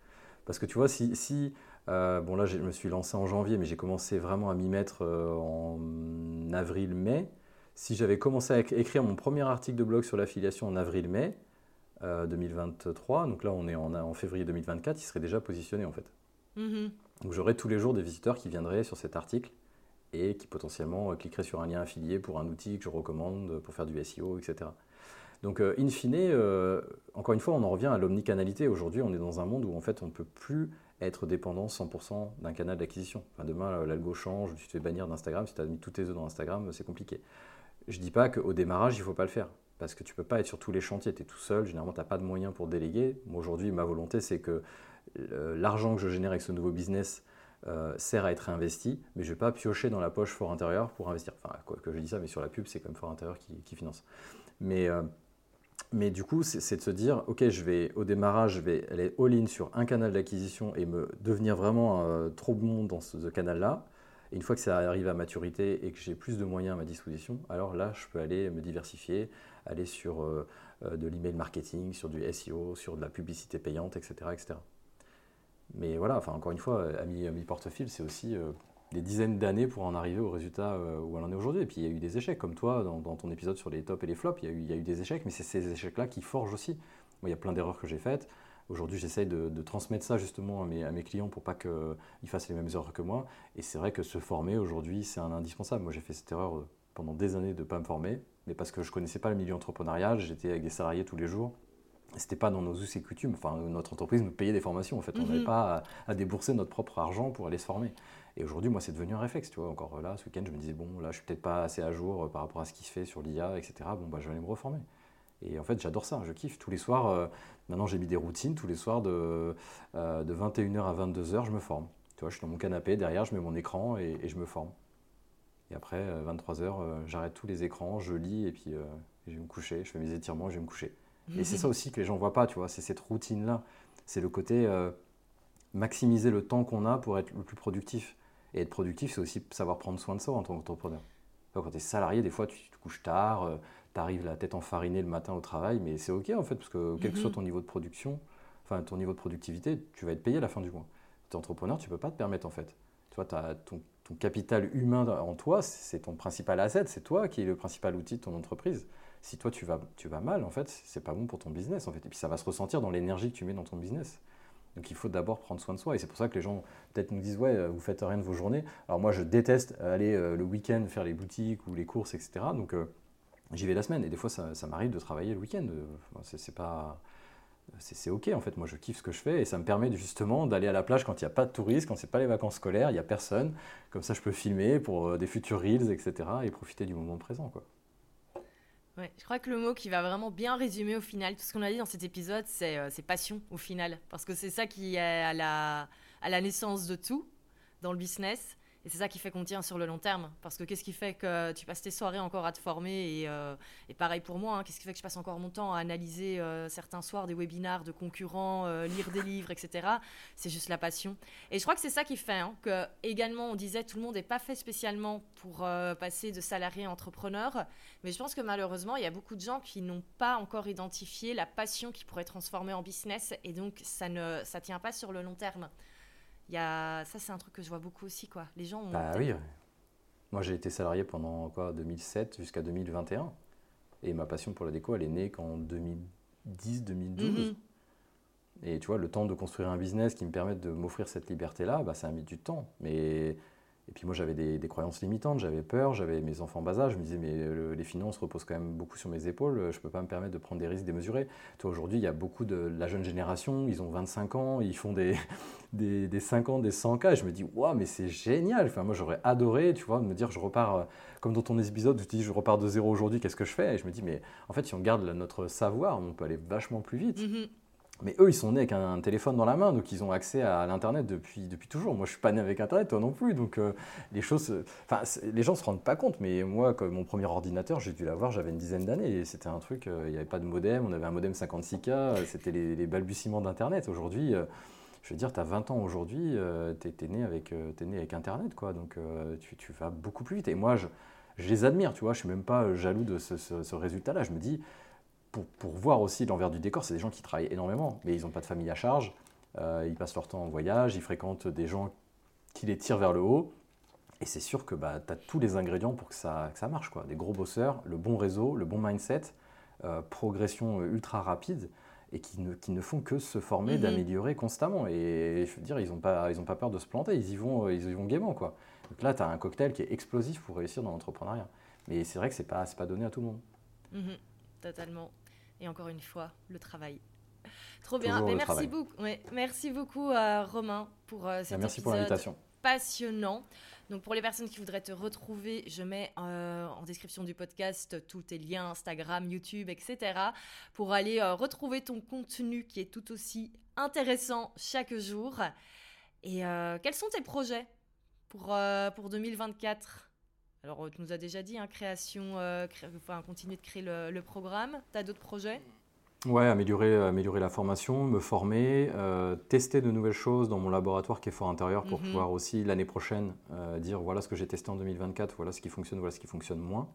Parce que tu vois, si, si euh, bon là je me suis lancé en janvier, mais j'ai commencé vraiment à m'y mettre euh, en avril-mai. Si j'avais commencé à écrire mon premier article de blog sur l'affiliation en avril-mai 2023, euh, donc là on est en, février 2024, il serait déjà positionné en fait. Mm-hmm. Donc j'aurais tous les jours des visiteurs qui viendraient sur cet article et qui potentiellement cliqueraient sur un lien affilié pour un outil que je recommande pour faire du SEO, etc. Donc, in fine, encore une fois, on en revient à l'omnicanalité. Aujourd'hui, on est dans un monde où en fait, on ne peut plus être dépendant 100% d'un canal d'acquisition. demain, l'algo change, tu te fais bannir d'Instagram, si tu as mis tous tes œufs dans Instagram, c'est compliqué. Je ne dis pas qu'au démarrage, il ne faut pas le faire, parce que tu ne peux pas être sur tous les chantiers, tu es tout seul, généralement, tu n'as pas de moyens pour déléguer. Aujourd'hui, ma volonté, c'est que euh, l'argent que je génère avec ce nouveau business euh, sert à être réinvesti, mais je ne vais pas piocher dans la poche fort intérieur pour investir. Enfin, que je dis ça, mais sur la pub, c'est comme fort intérieur qui, finance. Mais... Euh, mais du coup, c'est de se dire, ok, je vais au démarrage, je vais aller all-in sur un canal d'acquisition et me devenir vraiment euh, trop bon dans ce, canal-là. Une fois que ça arrive à maturité et que j'ai plus de moyens à ma disposition, alors là, je peux aller me diversifier, aller sur euh, euh, de l'email marketing, sur du SEO, sur de la publicité payante, etc., etc. Mais voilà, enfin encore une fois, à mi-portefeuille, c'est aussi des dizaines d'années pour en arriver au résultat euh, où elle en est aujourd'hui. Et puis il y a eu des échecs, comme toi, dans, ton épisode sur les tops et les flops, il y a eu, il y a eu des échecs, mais c'est ces échecs-là qui forgent aussi. Moi, il y a plein d'erreurs que j'ai faites. Aujourd'hui, j'essaye de, transmettre ça justement à mes, à mes clients pour pas qu'ils fassent les mêmes erreurs que moi. Et c'est vrai que se former aujourd'hui, c'est un indispensable. Moi, j'ai fait cette erreur euh, pendant des années de ne pas me former, mais parce que je connaissais pas le milieu entrepreneurial, j'étais avec des salariés tous les jours. C'était pas dans nos us et coutumes. Enfin, notre entreprise nous payait des formations. En fait, on n'avait mhm. pas à, à, débourser notre propre argent pour aller se former. Et aujourd'hui, moi, c'est devenu un réflexe. Tu vois, encore là, ce week-end, je me disais, bon, là, je suis peut-être pas assez à jour euh, par rapport à ce qui se fait sur l'IA, etc. Bon, bah, je vais aller me reformer. Et en fait, j'adore ça, je kiffe. Tous les soirs, euh, maintenant j'ai mis des routines, tous les soirs de, euh, de 21h à 22h, je me forme. Tu vois, je suis dans mon canapé, derrière, je mets mon écran et, je me forme. Et après, 23h, j'arrête tous les écrans, je lis et puis je vais me coucher, je fais mes étirements, je vais me coucher. Et c'est ça aussi que les gens ne voient pas, tu vois, c'est cette routine-là. C'est le côté maximiser le temps qu'on a pour être le plus productif. Et être productif, c'est aussi savoir prendre soin de soi en tant qu'entrepreneur. Quand tu es salarié, des fois, tu te couches tard, euh, tu arrives la tête enfarinée le matin au travail, mais c'est OK en fait, parce que quel que soit mhm. ton niveau de production, enfin ton niveau de productivité, tu vas être payé à la fin du mois. Tu es entrepreneur, tu ne peux pas te permettre en fait. Tu vois, as ton, ton, capital humain en toi, c'est ton principal asset, c'est toi qui es le principal outil de ton entreprise. Si toi tu vas, tu vas mal, en fait, c'est pas bon pour ton business en fait. Et puis ça va se ressentir dans l'énergie que tu mets dans ton business. Donc il faut d'abord prendre soin de soi. Et c'est pour ça que les gens peut-être nous disent Ouais, vous faites rien de vos journées. Alors moi, je déteste aller euh, le week-end faire les boutiques ou les courses, etc. Donc euh, j'y vais la semaine. Et des fois, ça, m'arrive de travailler le week-end. C'est pas. C'est ok en fait, moi je kiffe ce que je fais et ça me permet justement d'aller à la plage quand il n'y a pas de touristes, quand c'est pas les vacances scolaires, il n'y a personne. Comme ça je peux filmer pour euh, des futurs reels, etc. et profiter du moment présent. Quoi je crois que le mot qui va vraiment bien résumer au final tout ce qu'on a dit dans cet épisode, c'est euh, passion au final. Parce que c'est ça qui est à la, à la naissance de tout dans le business. Et c'est ça qui fait qu'on tient sur le long terme. Parce que qu'est-ce qui fait que tu passes tes soirées encore à te former Et, euh, pareil pour moi, hein, qu'est-ce qui fait que je passe encore mon temps à analyser euh, certains soirs des webinars de concurrents, euh, lire des livres, etc. C'est juste la passion. Et je crois que c'est ça qui fait hein, que, également, on disait tout le monde n'est pas fait spécialement pour passer de salarié à entrepreneur. Mais je pense que malheureusement, il y a beaucoup de gens qui n'ont pas encore identifié la passion qui pourrait transformer en business. Et donc, ça ne ça tient pas sur le long terme. Il y a... Ça, c'est un truc que je vois beaucoup aussi. Quoi. Les gens ont. Bah oui. Moi, j'ai été salarié pendant quoi, 2007 jusqu'à 2021. Et ma passion pour la déco, elle est née qu'en 2010-2012. Mhm. Et tu vois, le temps de construire un business qui me permette de m'offrir cette liberté-là, bah, ça a mis du temps. Mais et puis moi, j'avais des, croyances limitantes, j'avais peur, j'avais mes enfants bas âge, je me disais, mais les finances reposent quand même beaucoup sur mes épaules, je ne peux pas me permettre de prendre des risques démesurés. Toi, aujourd'hui, il y a beaucoup de la jeune génération, ils ont 25 ans, ils font des, <laughs> des, des 5 ans, des 100 k et je me dis, waouh, mais c'est génial. Enfin, moi, j'aurais adoré, tu vois, me dire, je repars, euh, comme dans ton épisode, tu dis, je repars de zéro aujourd'hui, qu'est-ce que je fais? Et je me dis, mais en fait, si on garde notre savoir, on peut aller vachement plus vite. Mm-hmm. Mais eux, ils sont nés avec un, téléphone dans la main, donc ils ont accès à l'Internet depuis, depuis toujours. Moi, je suis pas né avec Internet, toi non plus. Donc, euh, les choses. Enfin, les gens se rendent pas compte, mais moi, mon premier ordinateur, j'ai dû l'avoir, j'avais une dizaine d'années. C'était un truc, euh, il n'y avait pas de modem, on avait un modem 56K, euh, c'était les, balbutiements d'Internet. Aujourd'hui, je veux dire, tu as 20 ans aujourd'hui, tu es, né avec, né avec Internet, quoi. Donc, tu, vas beaucoup plus vite. Et moi, je les admire, tu vois, je suis même pas jaloux de ce, résultat-là. Je me dis, pour, pour voir aussi l'envers du décor, c'est des gens qui travaillent énormément, mais ils n'ont pas de famille à charge, euh, ils passent leur temps en voyage, ils fréquentent des gens qui les tirent vers le haut. Et c'est sûr que bah, tu as tous les ingrédients pour que ça, que ça marche. Quoi. Des gros bosseurs, le bon réseau, le bon mindset, euh, progression ultra rapide et qui ne, qui ne, font que se former, mhm. d'améliorer constamment. Et je veux dire, ils n'ont pas, ils pas peur de se planter, ils y vont, ils y vont gaiement. Quoi. Donc là, tu as un cocktail qui est explosif pour réussir dans l'entrepreneuriat. Mais c'est vrai que ce n'est pas, pas donné à tout le monde. Mhm. Totalement. Et encore une fois, le travail. Trop bien. merci, beaucoup, ouais, merci beaucoup, euh, Romain, pour euh, cette Merci pour l'invitation. Passionnant. Donc pour les personnes qui voudraient te retrouver, je mets euh, en description du podcast tous tes liens Instagram, YouTube, etc. pour aller euh, retrouver ton contenu qui est tout aussi intéressant chaque jour. Et euh, quels sont tes projets pour, pour 2024 Alors tu nous as déjà dit, hein, création, enfin, continuer de créer le, le programme. Tu as d'autres projets? Ouais, améliorer, améliorer la formation, me former, euh, tester de nouvelles choses dans mon laboratoire qui est fort intérieur pour mhm. pouvoir aussi l'année prochaine euh, dire voilà ce que j'ai testé en 2024, voilà ce qui fonctionne, voilà ce qui fonctionne moins.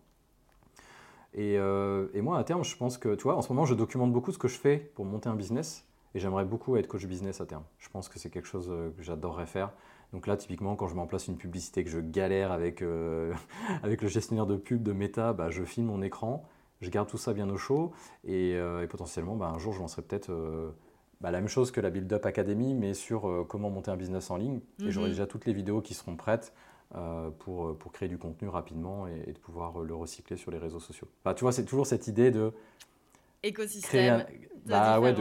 Et, euh, et, moi, à terme, je pense que, tu vois, en ce moment, je documente beaucoup ce que je fais pour monter un business et j'aimerais beaucoup être coach business à terme. Je pense que c'est quelque chose que j'adorerais faire. Donc là, typiquement, quand je mets en place une publicité, que je galère avec, <laughs> avec le gestionnaire de pub de Meta, bah, je filme mon écran je garde tout ça bien au chaud et, euh, potentiellement bah, un jour je lancerai peut-être euh, bah, la même chose que la Build Up Academy mais sur euh, comment monter un business en ligne et j'aurai mhm. déjà toutes les vidéos qui seront prêtes pour, pour créer du contenu rapidement et, de pouvoir le recycler sur les réseaux sociaux. Bah, tu vois, c'est toujours cette idée de écosystème. Bah, ouais,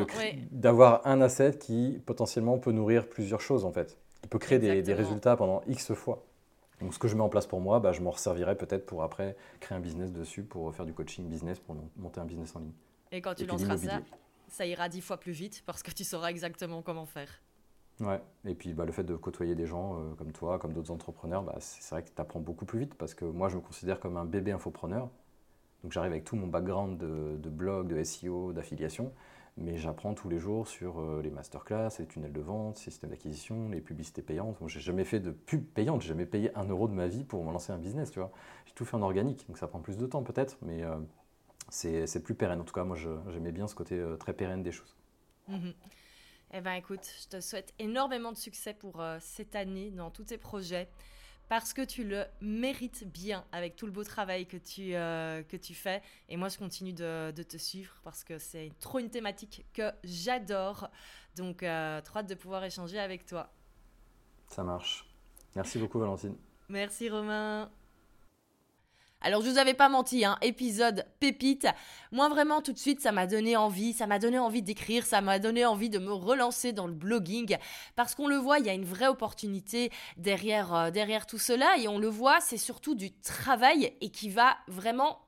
d'avoir un asset qui potentiellement peut nourrir plusieurs choses en fait. Il peut créer des, des, résultats pendant X fois. Donc ce que je mets en place pour moi, bah, je m'en resservirai peut-être pour après créer un business dessus, pour faire du coaching business, pour monter un business en ligne. Et quand tu lanceras ça, ça ira dix fois plus vite parce que tu sauras exactement comment faire. Ouais, et puis bah, le fait de côtoyer des gens euh, comme toi, comme d'autres entrepreneurs, bah, c'est vrai que tu apprends beaucoup plus vite parce que moi je me considère comme un bébé infopreneur. Donc j'arrive avec tout mon background de, de blog, de SEO, d'affiliation mais j'apprends tous les jours sur euh, les masterclass, les tunnels de vente, les systèmes d'acquisition, les publicités payantes. Je j'ai jamais fait de pub payante, j'ai jamais payé un euro de ma vie pour me lancer un business, tu vois. J'ai tout fait en organique, donc ça prend plus de temps peut-être, mais euh, c'est plus pérenne. En tout cas, moi, j'aimais bien ce côté euh, très pérenne des choses. Mhm. Eh bien, écoute, je te souhaite énormément de succès pour cette année dans tous tes projets parce que tu le mérites bien avec tout le beau travail que tu, euh, que tu fais. Et moi, je continue de, te suivre parce que c'est trop une thématique que j'adore. Donc, euh, trop hâte de pouvoir échanger avec toi. Ça marche. Merci beaucoup, Valentine. Merci, Romain. Alors je vous avais pas menti, hein, épisode pépite. Moi vraiment tout de suite ça m'a donné envie, ça m'a donné envie d'écrire, ça m'a donné envie de me relancer dans le blogging. Parce qu'on le voit, il y a une vraie opportunité derrière euh, derrière tout cela. Et on le voit, c'est surtout du travail et qui va vraiment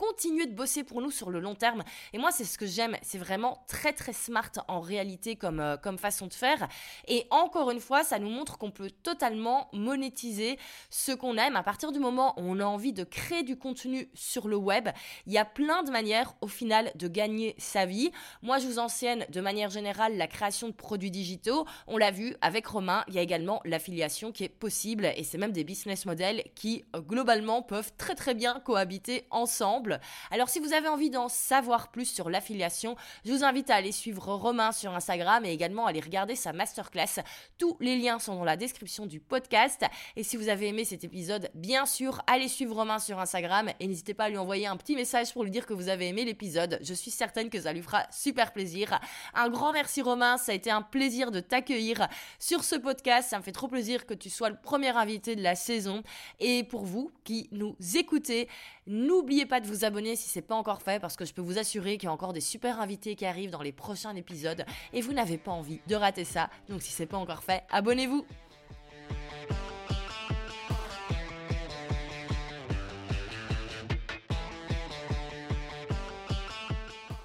continuer de bosser pour nous sur le long terme. Et moi, c'est ce que j'aime. C'est vraiment très, très smart en réalité comme, euh, comme façon de faire. Et encore une fois, ça nous montre qu'on peut totalement monétiser ce qu'on aime. À partir du moment où on a envie de créer du contenu sur le web, il y a plein de manières au final de gagner sa vie. Moi, je vous enseigne de manière générale la création de produits digitaux. On l'a vu avec Romain, il y a également l'affiliation qui est possible et c'est même des business models qui euh, globalement peuvent très très bien cohabiter ensemble. Alors si vous avez envie d'en savoir plus sur l'affiliation, je vous invite à aller suivre Romain sur Instagram et également à aller regarder sa masterclass. Tous les liens sont dans la description du podcast. Et si vous avez aimé cet épisode, bien sûr, allez suivre Romain sur Instagram et n'hésitez pas à lui envoyer un petit message pour lui dire que vous avez aimé l'épisode. Je suis certaine que ça lui fera super plaisir. Un grand merci Romain, ça a été un plaisir de t'accueillir sur ce podcast. Ça me fait trop plaisir que tu sois le premier invité de la saison. Et pour vous qui nous écoutez, N'oubliez pas de vous abonner si ce n'est pas encore fait parce que je peux vous assurer qu'il y a encore des super invités qui arrivent dans les prochains épisodes et vous n'avez pas envie de rater ça. Donc si ce n'est pas encore fait, abonnez-vous.